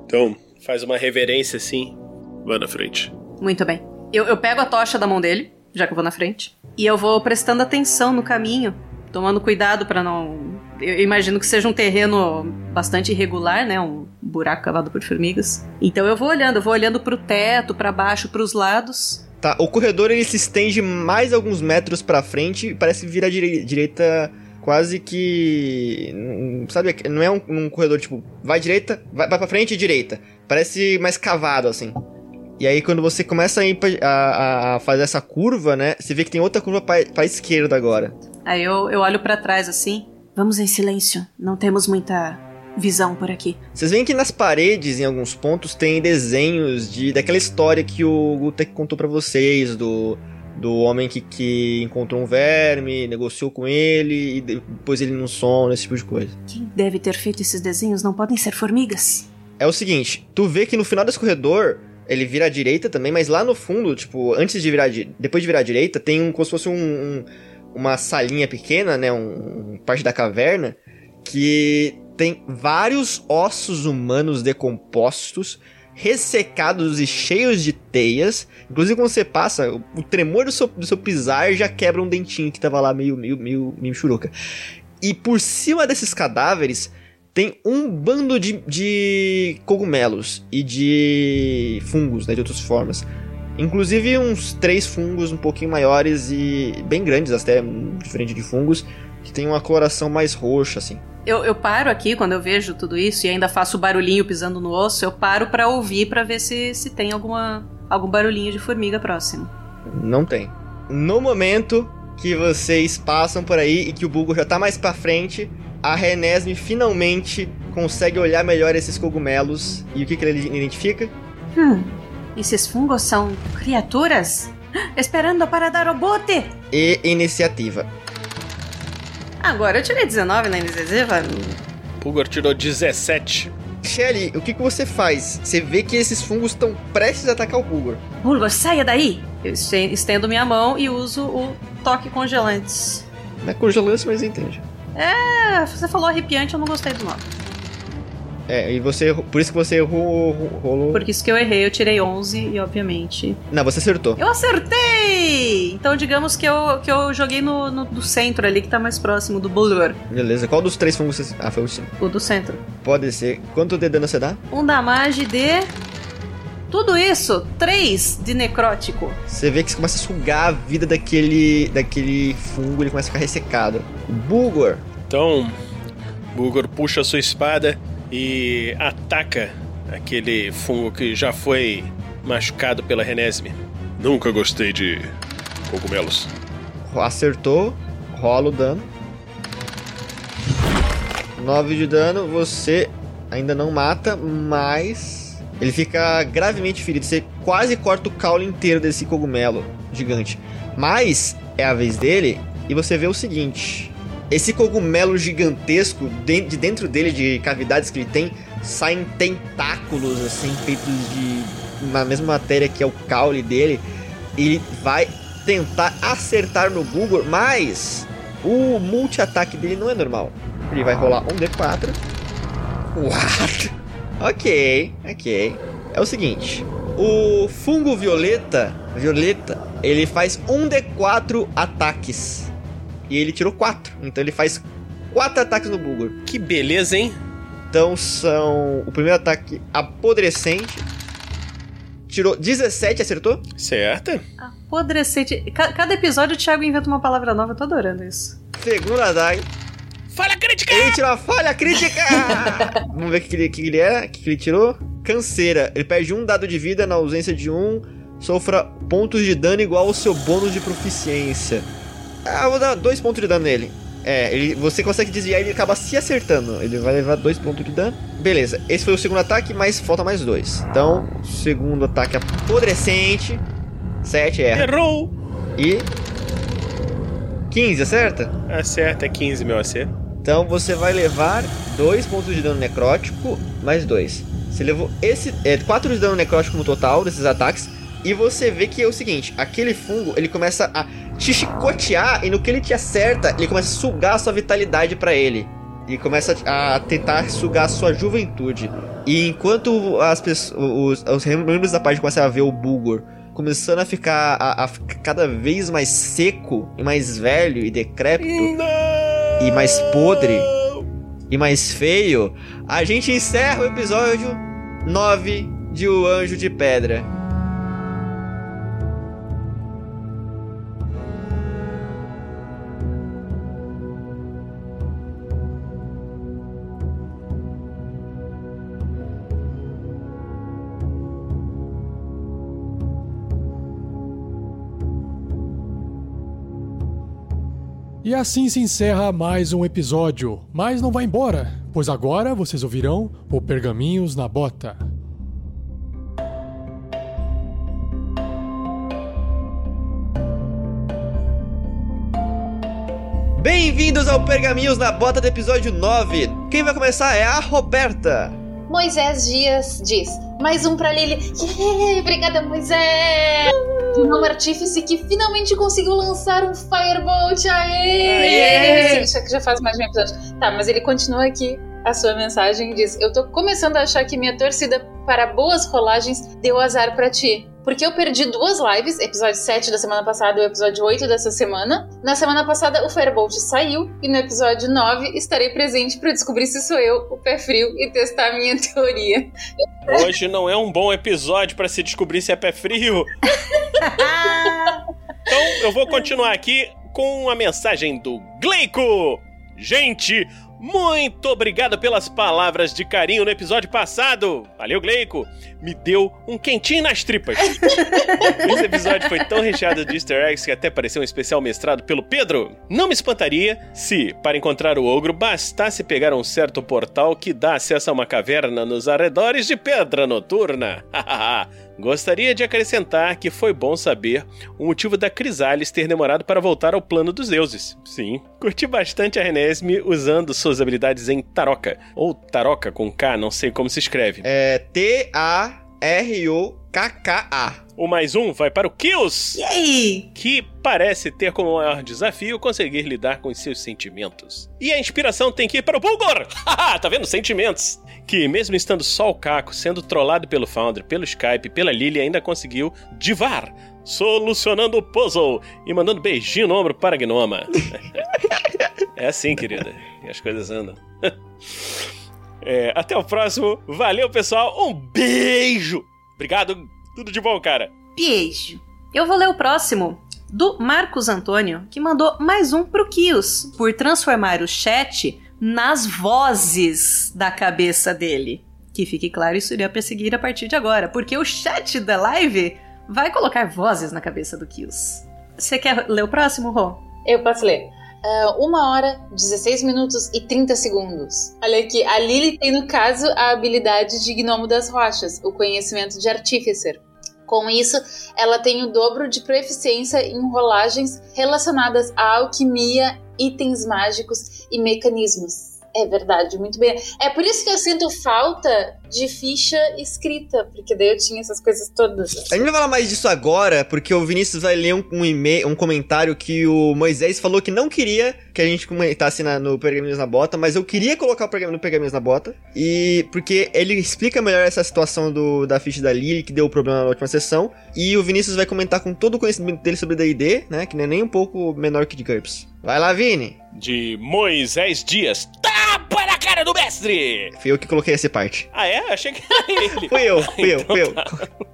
Então, faz uma reverência assim. Vá na frente. Muito bem. Eu, eu pego a tocha da mão dele, já que eu vou na frente, e eu vou prestando atenção no caminho, tomando cuidado pra não. Eu imagino que seja um terreno bastante irregular, né? Um buraco cavado por formigas. Então eu vou olhando, eu vou olhando pro teto, pra baixo, pros lados. Tá, o corredor ele se estende mais alguns metros pra frente e parece vir à direi- direita quase que. hum, Sabe, não é um, um corredor tipo, vai direita, vai, vai pra frente e direita. Parece mais cavado assim. E aí quando você começa a, a, a fazer essa curva, né? Você vê que tem outra curva pra esquerda agora. Aí eu, eu olho pra trás assim. Vamos em silêncio, não temos muita visão por aqui. Vocês veem que nas paredes, em alguns pontos, tem desenhos de daquela história que o Gutek contou pra vocês, do, do homem que, que encontrou um verme, negociou com ele, e depois ele no sono, esse tipo de coisa. Quem deve ter feito esses desenhos não podem ser formigas. É o seguinte, tu vê que no final desse corredor, ele vira à direita também, mas lá no fundo, tipo, antes de virar, depois de virar à direita, tem um, como se fosse um, um- uma salinha pequena, né, um, um parte da caverna, que tem vários ossos humanos decompostos, ressecados e cheios de teias. Inclusive, quando você passa, o, tremor do seu, do seu pisar já quebra um dentinho que tava lá meio, meio, meio, meio churuca. E por cima desses cadáveres tem um bando de, de cogumelos e de fungos, né, de outras formas. Inclusive uns três fungos um pouquinho maiores e bem grandes, até diferente de fungos, que tem uma coloração mais roxa, assim. Eu, eu paro aqui quando eu vejo tudo isso e ainda faço barulhinho pisando no osso. Eu paro pra ouvir pra ver se, se tem alguma, algum barulhinho de formiga próximo. Não tem. No momento que vocês passam por aí e que o Bulgo já tá mais pra frente, a Renesme finalmente consegue olhar melhor esses cogumelos. E o que, que ele identifica? Hum, esses fungos são criaturas? Esperando para dar o bote! E iniciativa. Agora eu tirei 19 na iniciativa. Pulgar tirou 17. Shelly, o que, que você faz? Você vê que esses fungos estão prestes a atacar o Bulgor. Bulgor, saia daí! Eu esten- estendo minha mão e uso o toque congelantes. Não é congelância, mas entende. É, você falou arrepiante, eu não gostei do nome. É, e você errou- Por isso que você errou. rolou. Por isso que eu errei, eu tirei 11 e obviamente. Não, você acertou. Eu acertei! Então digamos que eu, que eu joguei no, no do centro ali, que tá mais próximo do Bulgor. Beleza. Qual dos três fungos você. Ah, foi o sim. O do centro. Pode ser. Quanto de dano você dá? Um damage de. Tudo isso, 3 de necrótico. Você vê que você começa a sugar a vida daquele. daquele fungo, ele começa a ficar ressecado. Bulgor. Então, Bulgor puxa a sua espada e ataca aquele fungo que já foi machucado pela Renesme. Nunca gostei de cogumelos. Acertou, rola o dano. 9 de dano, você ainda não mata, mas ele fica gravemente ferido. Você quase corta o caule inteiro desse cogumelo gigante. Mas é a vez dele e você vê o seguinte: esse cogumelo gigantesco, de de dentro dele, de cavidades que ele tem, saem tentáculos assim, feitos de na mesma matéria que é o caule dele. Ele vai tentar acertar no Bulgor, mas o multi-ataque dele não é normal. Ele vai rolar um D4. What? Ok, ok. É o seguinte: o fungo violeta, violeta, ele faz um D4 ataques. E ele tirou 4. Então ele faz 4 ataques no Bulgor. Que beleza, hein? Então são. O primeiro ataque apodrecente. Tirou 17, acertou? Certo. Apodrecente. Ca- Cada episódio o Thiago inventa uma palavra nova, eu tô adorando isso. Segundo ataque. Falha crítica! Ele tirou a falha crítica! Vamos ver o que, que ele, que ele é. O que, que ele tirou? Canseira. Ele perde um dado de vida na ausência de um. Sofra pontos de dano igual ao seu bônus de proficiência. Ah, eu vou dar dois pontos de dano nele. É, ele, você consegue desviar e ele acaba se acertando. Ele vai levar dois pontos de dano. Beleza, esse foi o segundo ataque, mas falta mais dois. Então, segundo ataque apodrecente. 7 erra. Errou! E. 15, acerta? Acerta, é 15, meu AC. Então você vai levar 2 pontos de dano necrótico, mais 2. Você levou esse. É, 4 de dano necrótico no total desses ataques. E você vê que é o seguinte: aquele fungo ele começa a te chicotear, e no que ele te acerta, ele começa a sugar a sua vitalidade pra ele. E começa a tentar sugar a sua juventude. E enquanto as pessoas, os, os membros da página começam a ver o Bulgor começando a ficar a, a ficar cada vez mais seco e mais velho e decrépito e mais podre e mais feio, a gente encerra o episódio 9 de O Anjo de Pedra. E assim se encerra mais um episódio. Mas não vai embora, pois agora vocês ouvirão o Pergaminhos na Bota. Bem-vindos ao Pergaminhos na Bota do episódio 9. Quem vai começar é a Roberta. Moisés Dias diz: mais um pra Lily. Yeah, obrigada, Moisés! Um artífice que finalmente conseguiu lançar um Firebolt. Aê! Isso aqui já faz mais de um episódio. Tá, mas ele continua aqui a sua mensagem e diz: Eu tô começando a achar que minha torcida para boas rolagens deu azar pra ti. Porque eu perdi duas lives, episódio 7 da semana passada e o episódio 8 dessa semana. Na semana passada o Firebolt saiu e no episódio 9 estarei presente para descobrir se sou eu, o pé frio, e testar a minha teoria. Hoje não é um bom episódio pra se descobrir se é pé frio. então eu vou continuar aqui com a mensagem do Gleico. Gente, muito obrigado pelas palavras de carinho no episódio passado. Valeu, Gleico. Me deu um quentinho nas tripas. Esse episódio foi tão recheado de easter eggs que até pareceu um especial mestrado pelo Pedro. Não me espantaria se, para encontrar o ogro, bastasse pegar um certo portal que dá acesso a uma caverna nos arredores de Pedra Noturna. Gostaria de acrescentar que foi bom saber o motivo da Crisalis ter demorado para voltar ao plano dos deuses. Sim, curti bastante a Renesme usando suas habilidades em Taroca, ou Taroca com K, não sei como se escreve. É T-A-R-O-K-K-A. O mais um vai para o Kills, Yay! que parece ter como maior desafio conseguir lidar com seus sentimentos. E a inspiração tem que ir para o Bulgor! Haha, tá vendo? Sentimentos! Que, mesmo estando só o Caco, sendo trollado pelo Founder, pelo Skype, pela Lily, ainda conseguiu divar, solucionando o puzzle e mandando beijinho no ombro para a Gnoma. é assim, querida, que as coisas andam. É, até o próximo. Valeu, pessoal. Um beijo! Obrigado. Tudo de bom, cara. Beijo. Eu vou ler o próximo, do Marcos Antônio, que mandou mais um pro Kios, por transformar o chat nas vozes da cabeça dele. Que fique claro, isso iria perseguir a partir de agora, porque o chat da live vai colocar vozes na cabeça do Kios. Você quer ler o próximo, Rô? Eu posso ler. Ah, uma hora, 16 minutos e 30 segundos. Olha aqui, a Lily tem, no caso, a habilidade de Gnomo das Rochas, o conhecimento de Artificer. Com isso, ela tem o dobro de proficiência em rolagens relacionadas à alquimia, itens mágicos e mecanismos. É verdade, muito bem. É por isso que eu sinto falta de ficha escrita, porque daí eu tinha essas coisas todas. A gente vai falar mais disso agora, porque o Vinícius vai ler um, um e-mail, um comentário que o Moisés falou que não queria que a gente comentasse na, no Pergaminhos na Bota, mas eu queria colocar o pergaminho no Pergaminhos na Bota, e porque ele explica melhor essa situação do, da ficha da Lily, que deu problema na última sessão, e o Vinícius vai comentar com todo o conhecimento dele sobre D&D, né, que não é nem um pouco menor que de GURPS. Vai lá, Vini! De Moisés Dias. Do mestre! Fui eu que coloquei essa parte. Ah, é? Achei que era ele. Fui eu, fui eu, Então fui eu. tá.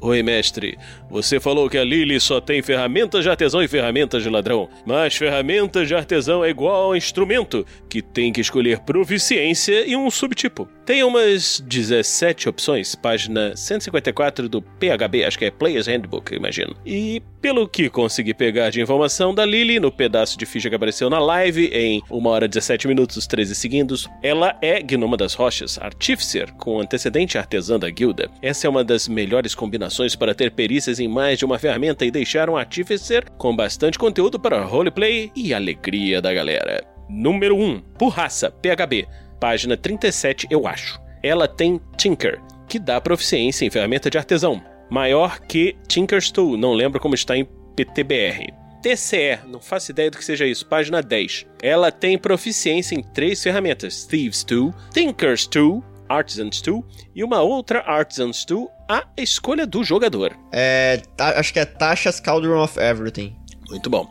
Oi, mestre. Você falou que a Lily só tem ferramentas de artesão e ferramentas de ladrão. Mas ferramentas de artesão é igual a instrumento, que tem que escolher proficiência e um subtipo. Tem umas 17 opções, página 154 do PHB, acho que é Player's Handbook, imagino. E pelo que consegui pegar de informação da Lily no pedaço de ficha que apareceu na live, em 1 hora 17 minutos 13 segundos, ela é Gnoma das Rochas, Artificer, com antecedente artesã da guilda. Essa é uma das melhores combinações para ter perícias em mais de uma ferramenta e deixar um Artificer com bastante conteúdo para roleplay e alegria da galera. Número 1, por raça, PHB, página 37, eu acho. Ela tem Tinker, que dá proficiência em ferramenta de artesão, maior que Tinker's Tool, não lembro como está em PTBR. TCE, não faço ideia do que seja isso, página 10. Ela tem proficiência em três ferramentas: Thieves Tool, Tinker's Tool, Artisan's Tool e uma outra Artisan's Tool à escolha do jogador. É, acho que é Tasha's Cauldron of Everything. Muito bom.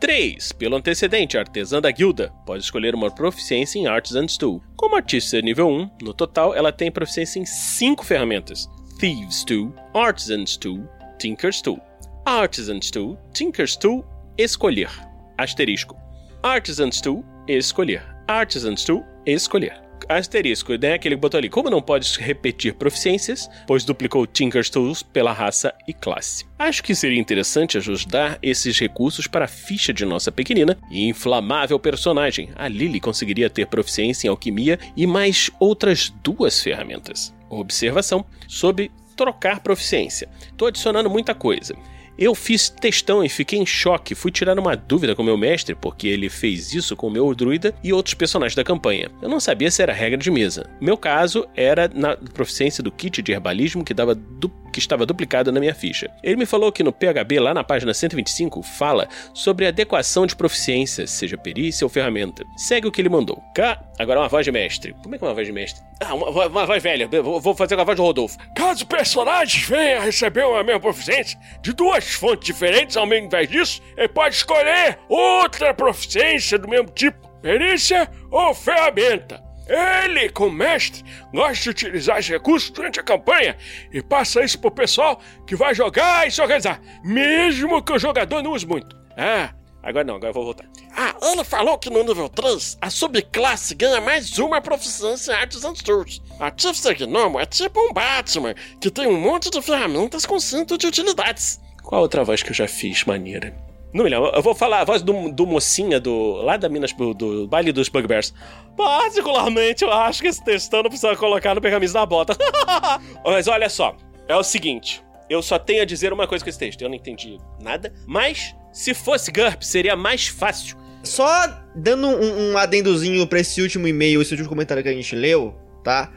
3. Pelo antecedente, artesã da guilda. Pode escolher uma proficiência em Artisan's Tool. Como artista nível 1, no total ela tem proficiência em 5 ferramentas: Thieves Tool, Artisan's Tool, Tinker's Tool. Artisan's Tool, Tinker's Tool, escolher. Asterisco. Artisan's Tool, escolher. Artisan's Tool, escolher. Asterisco, né? Que botou ali. Como não pode repetir proficiências, pois duplicou Tinker's Tools pela raça e classe. Acho que seria interessante ajustar esses recursos para a ficha de nossa pequenina e inflamável personagem. A Lily conseguiria ter proficiência em alquimia e mais outras duas ferramentas. Observação sobre trocar proficiência. Tô adicionando muita coisa. Eu fiz testão e fiquei em choque. Fui tirar uma dúvida com meu mestre, porque ele fez isso com o meu druida e outros personagens da campanha. Eu não sabia se era regra de mesa. Meu caso era na proficiência do kit de herbalismo que, dava du- que estava duplicado na minha ficha. Ele me falou que no PHB, lá na página 125, fala sobre adequação de proficiência, seja perícia ou ferramenta. Segue o que ele mandou. Cá, agora uma voz de mestre. Como é que é uma voz de mestre? Ah, uma, vo- uma voz velha. Vou fazer com a voz do Rodolfo. Caso o personagem venha receber a mesma proficiência de duas fontes diferentes, ao invés disso, ele pode escolher outra proficiência do mesmo tipo, perícia ou ferramenta. Ele, como mestre, gosta de utilizar os recursos durante a campanha e passa isso pro pessoal que vai jogar e se organizar, mesmo que o jogador não use muito. Ah, Agora não, agora eu vou voltar. ah, ele falou que no nível 3, a subclasse ganha mais uma proficiência em Artisan's Tools. Artificer Gnomo é tipo um Batman, que tem um monte de ferramentas com cinto de utilidades. Qual outra voz que eu já fiz maneira? Não me lembro. Eu vou falar a voz do, do mocinha do. lá da Minas do, do baile dos Bugbears. Particularmente, eu acho que esse textão não precisa colocar no pergaminho da bota. Mas olha só. é o seguinte. Eu só tenho a dizer uma coisa com esse texto. Eu não entendi nada. Mas, se fosse GURP, seria mais fácil. Só dando um, um adendozinho pra esse último e-mail, esse último comentário que a gente leu, tá?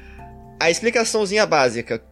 A explicaçãozinha básica.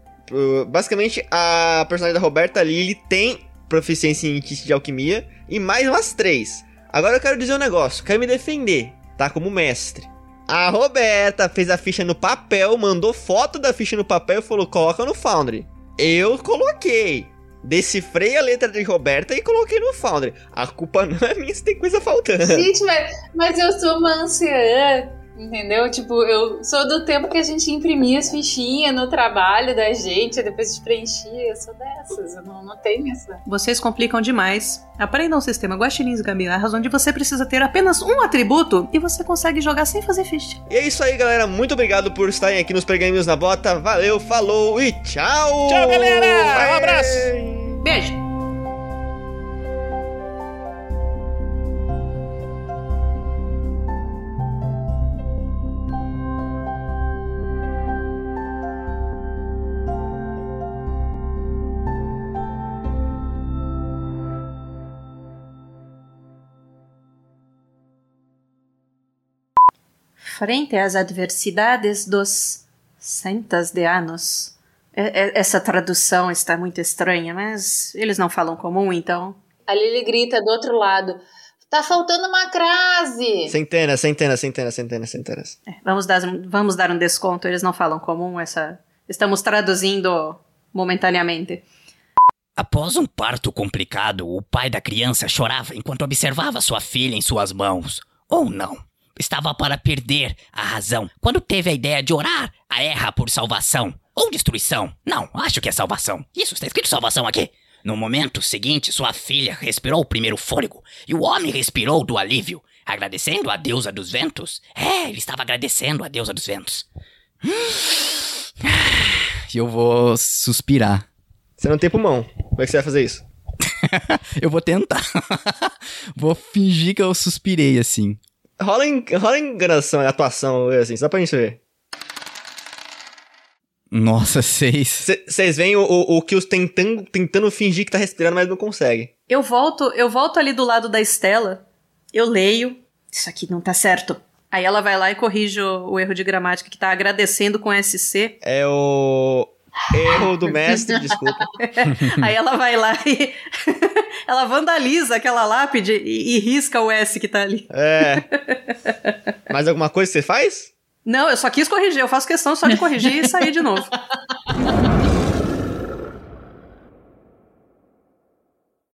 Basicamente, a personagem da Roberta Lily tem proficiência em kit de alquimia e mais umas três. Agora eu quero dizer um negócio, quero me defender, tá? Como mestre. A Roberta fez a ficha no papel, mandou foto da ficha no papel e falou: coloca no Foundry. Eu coloquei. Decifrei a letra de Roberta e coloquei no Foundry. A culpa não é minha se tem coisa faltando. Gente, mas, mas eu sou uma anciã, entendeu? Tipo, eu sou do tempo que a gente imprimia as fichinhas no trabalho da gente, depois de preenchia. Eu sou dessas, eu não, não tenho essa. Vocês complicam demais. Aprendam o sistema Guaxinins e Gambiarras, onde você precisa ter apenas um atributo e você consegue jogar sem fazer ficha. E é isso aí, galera. Muito obrigado por estarem aqui nos Pergaminhos na Bota. Valeu, falou e tchau! Tchau, galera! Um abraço! Beijo! Frente às adversidades dos centas de anos. Essa tradução está muito estranha, mas eles não falam comum, então. A Lily grita do outro lado. Tá faltando uma crase! Centenas, centenas, centenas, centenas, centenas. É, vamos, dar, vamos dar um desconto, eles não falam comum, essa. Estamos traduzindo momentaneamente. Após um parto complicado, o pai da criança chorava enquanto observava sua filha em suas mãos. Ou não. Estava para perder a razão quando teve a ideia de orar a Erra por salvação. Ou destruição. Não, acho que é salvação. Isso, está escrito salvação aqui. No momento seguinte, sua filha respirou o primeiro fôlego e o homem respirou do alívio, agradecendo a deusa dos ventos. É, ele estava agradecendo a deusa dos ventos. E eu vou suspirar. Você não tem pulmão. Como é que você vai fazer isso? Eu vou tentar. vou fingir que eu suspirei assim. Rola, em, rola enganação, atuação, assim, só pra gente ver. Nossa, seis. Vocês veem o, o, o Kills tentando, tentando fingir que tá respirando, mas não consegue. Eu volto, eu volto ali do lado da Estela, eu leio. Isso aqui não tá certo. Aí ela vai lá e corrige o, o erro de gramática que tá agradecendo com SC. É o. Erro do mestre, desculpa. Aí ela vai lá e. ela vandaliza aquela lápide e, e risca o S que tá ali. É. Mais alguma coisa que você faz? Não, eu só quis corrigir, eu faço questão só de corrigir e sair de novo.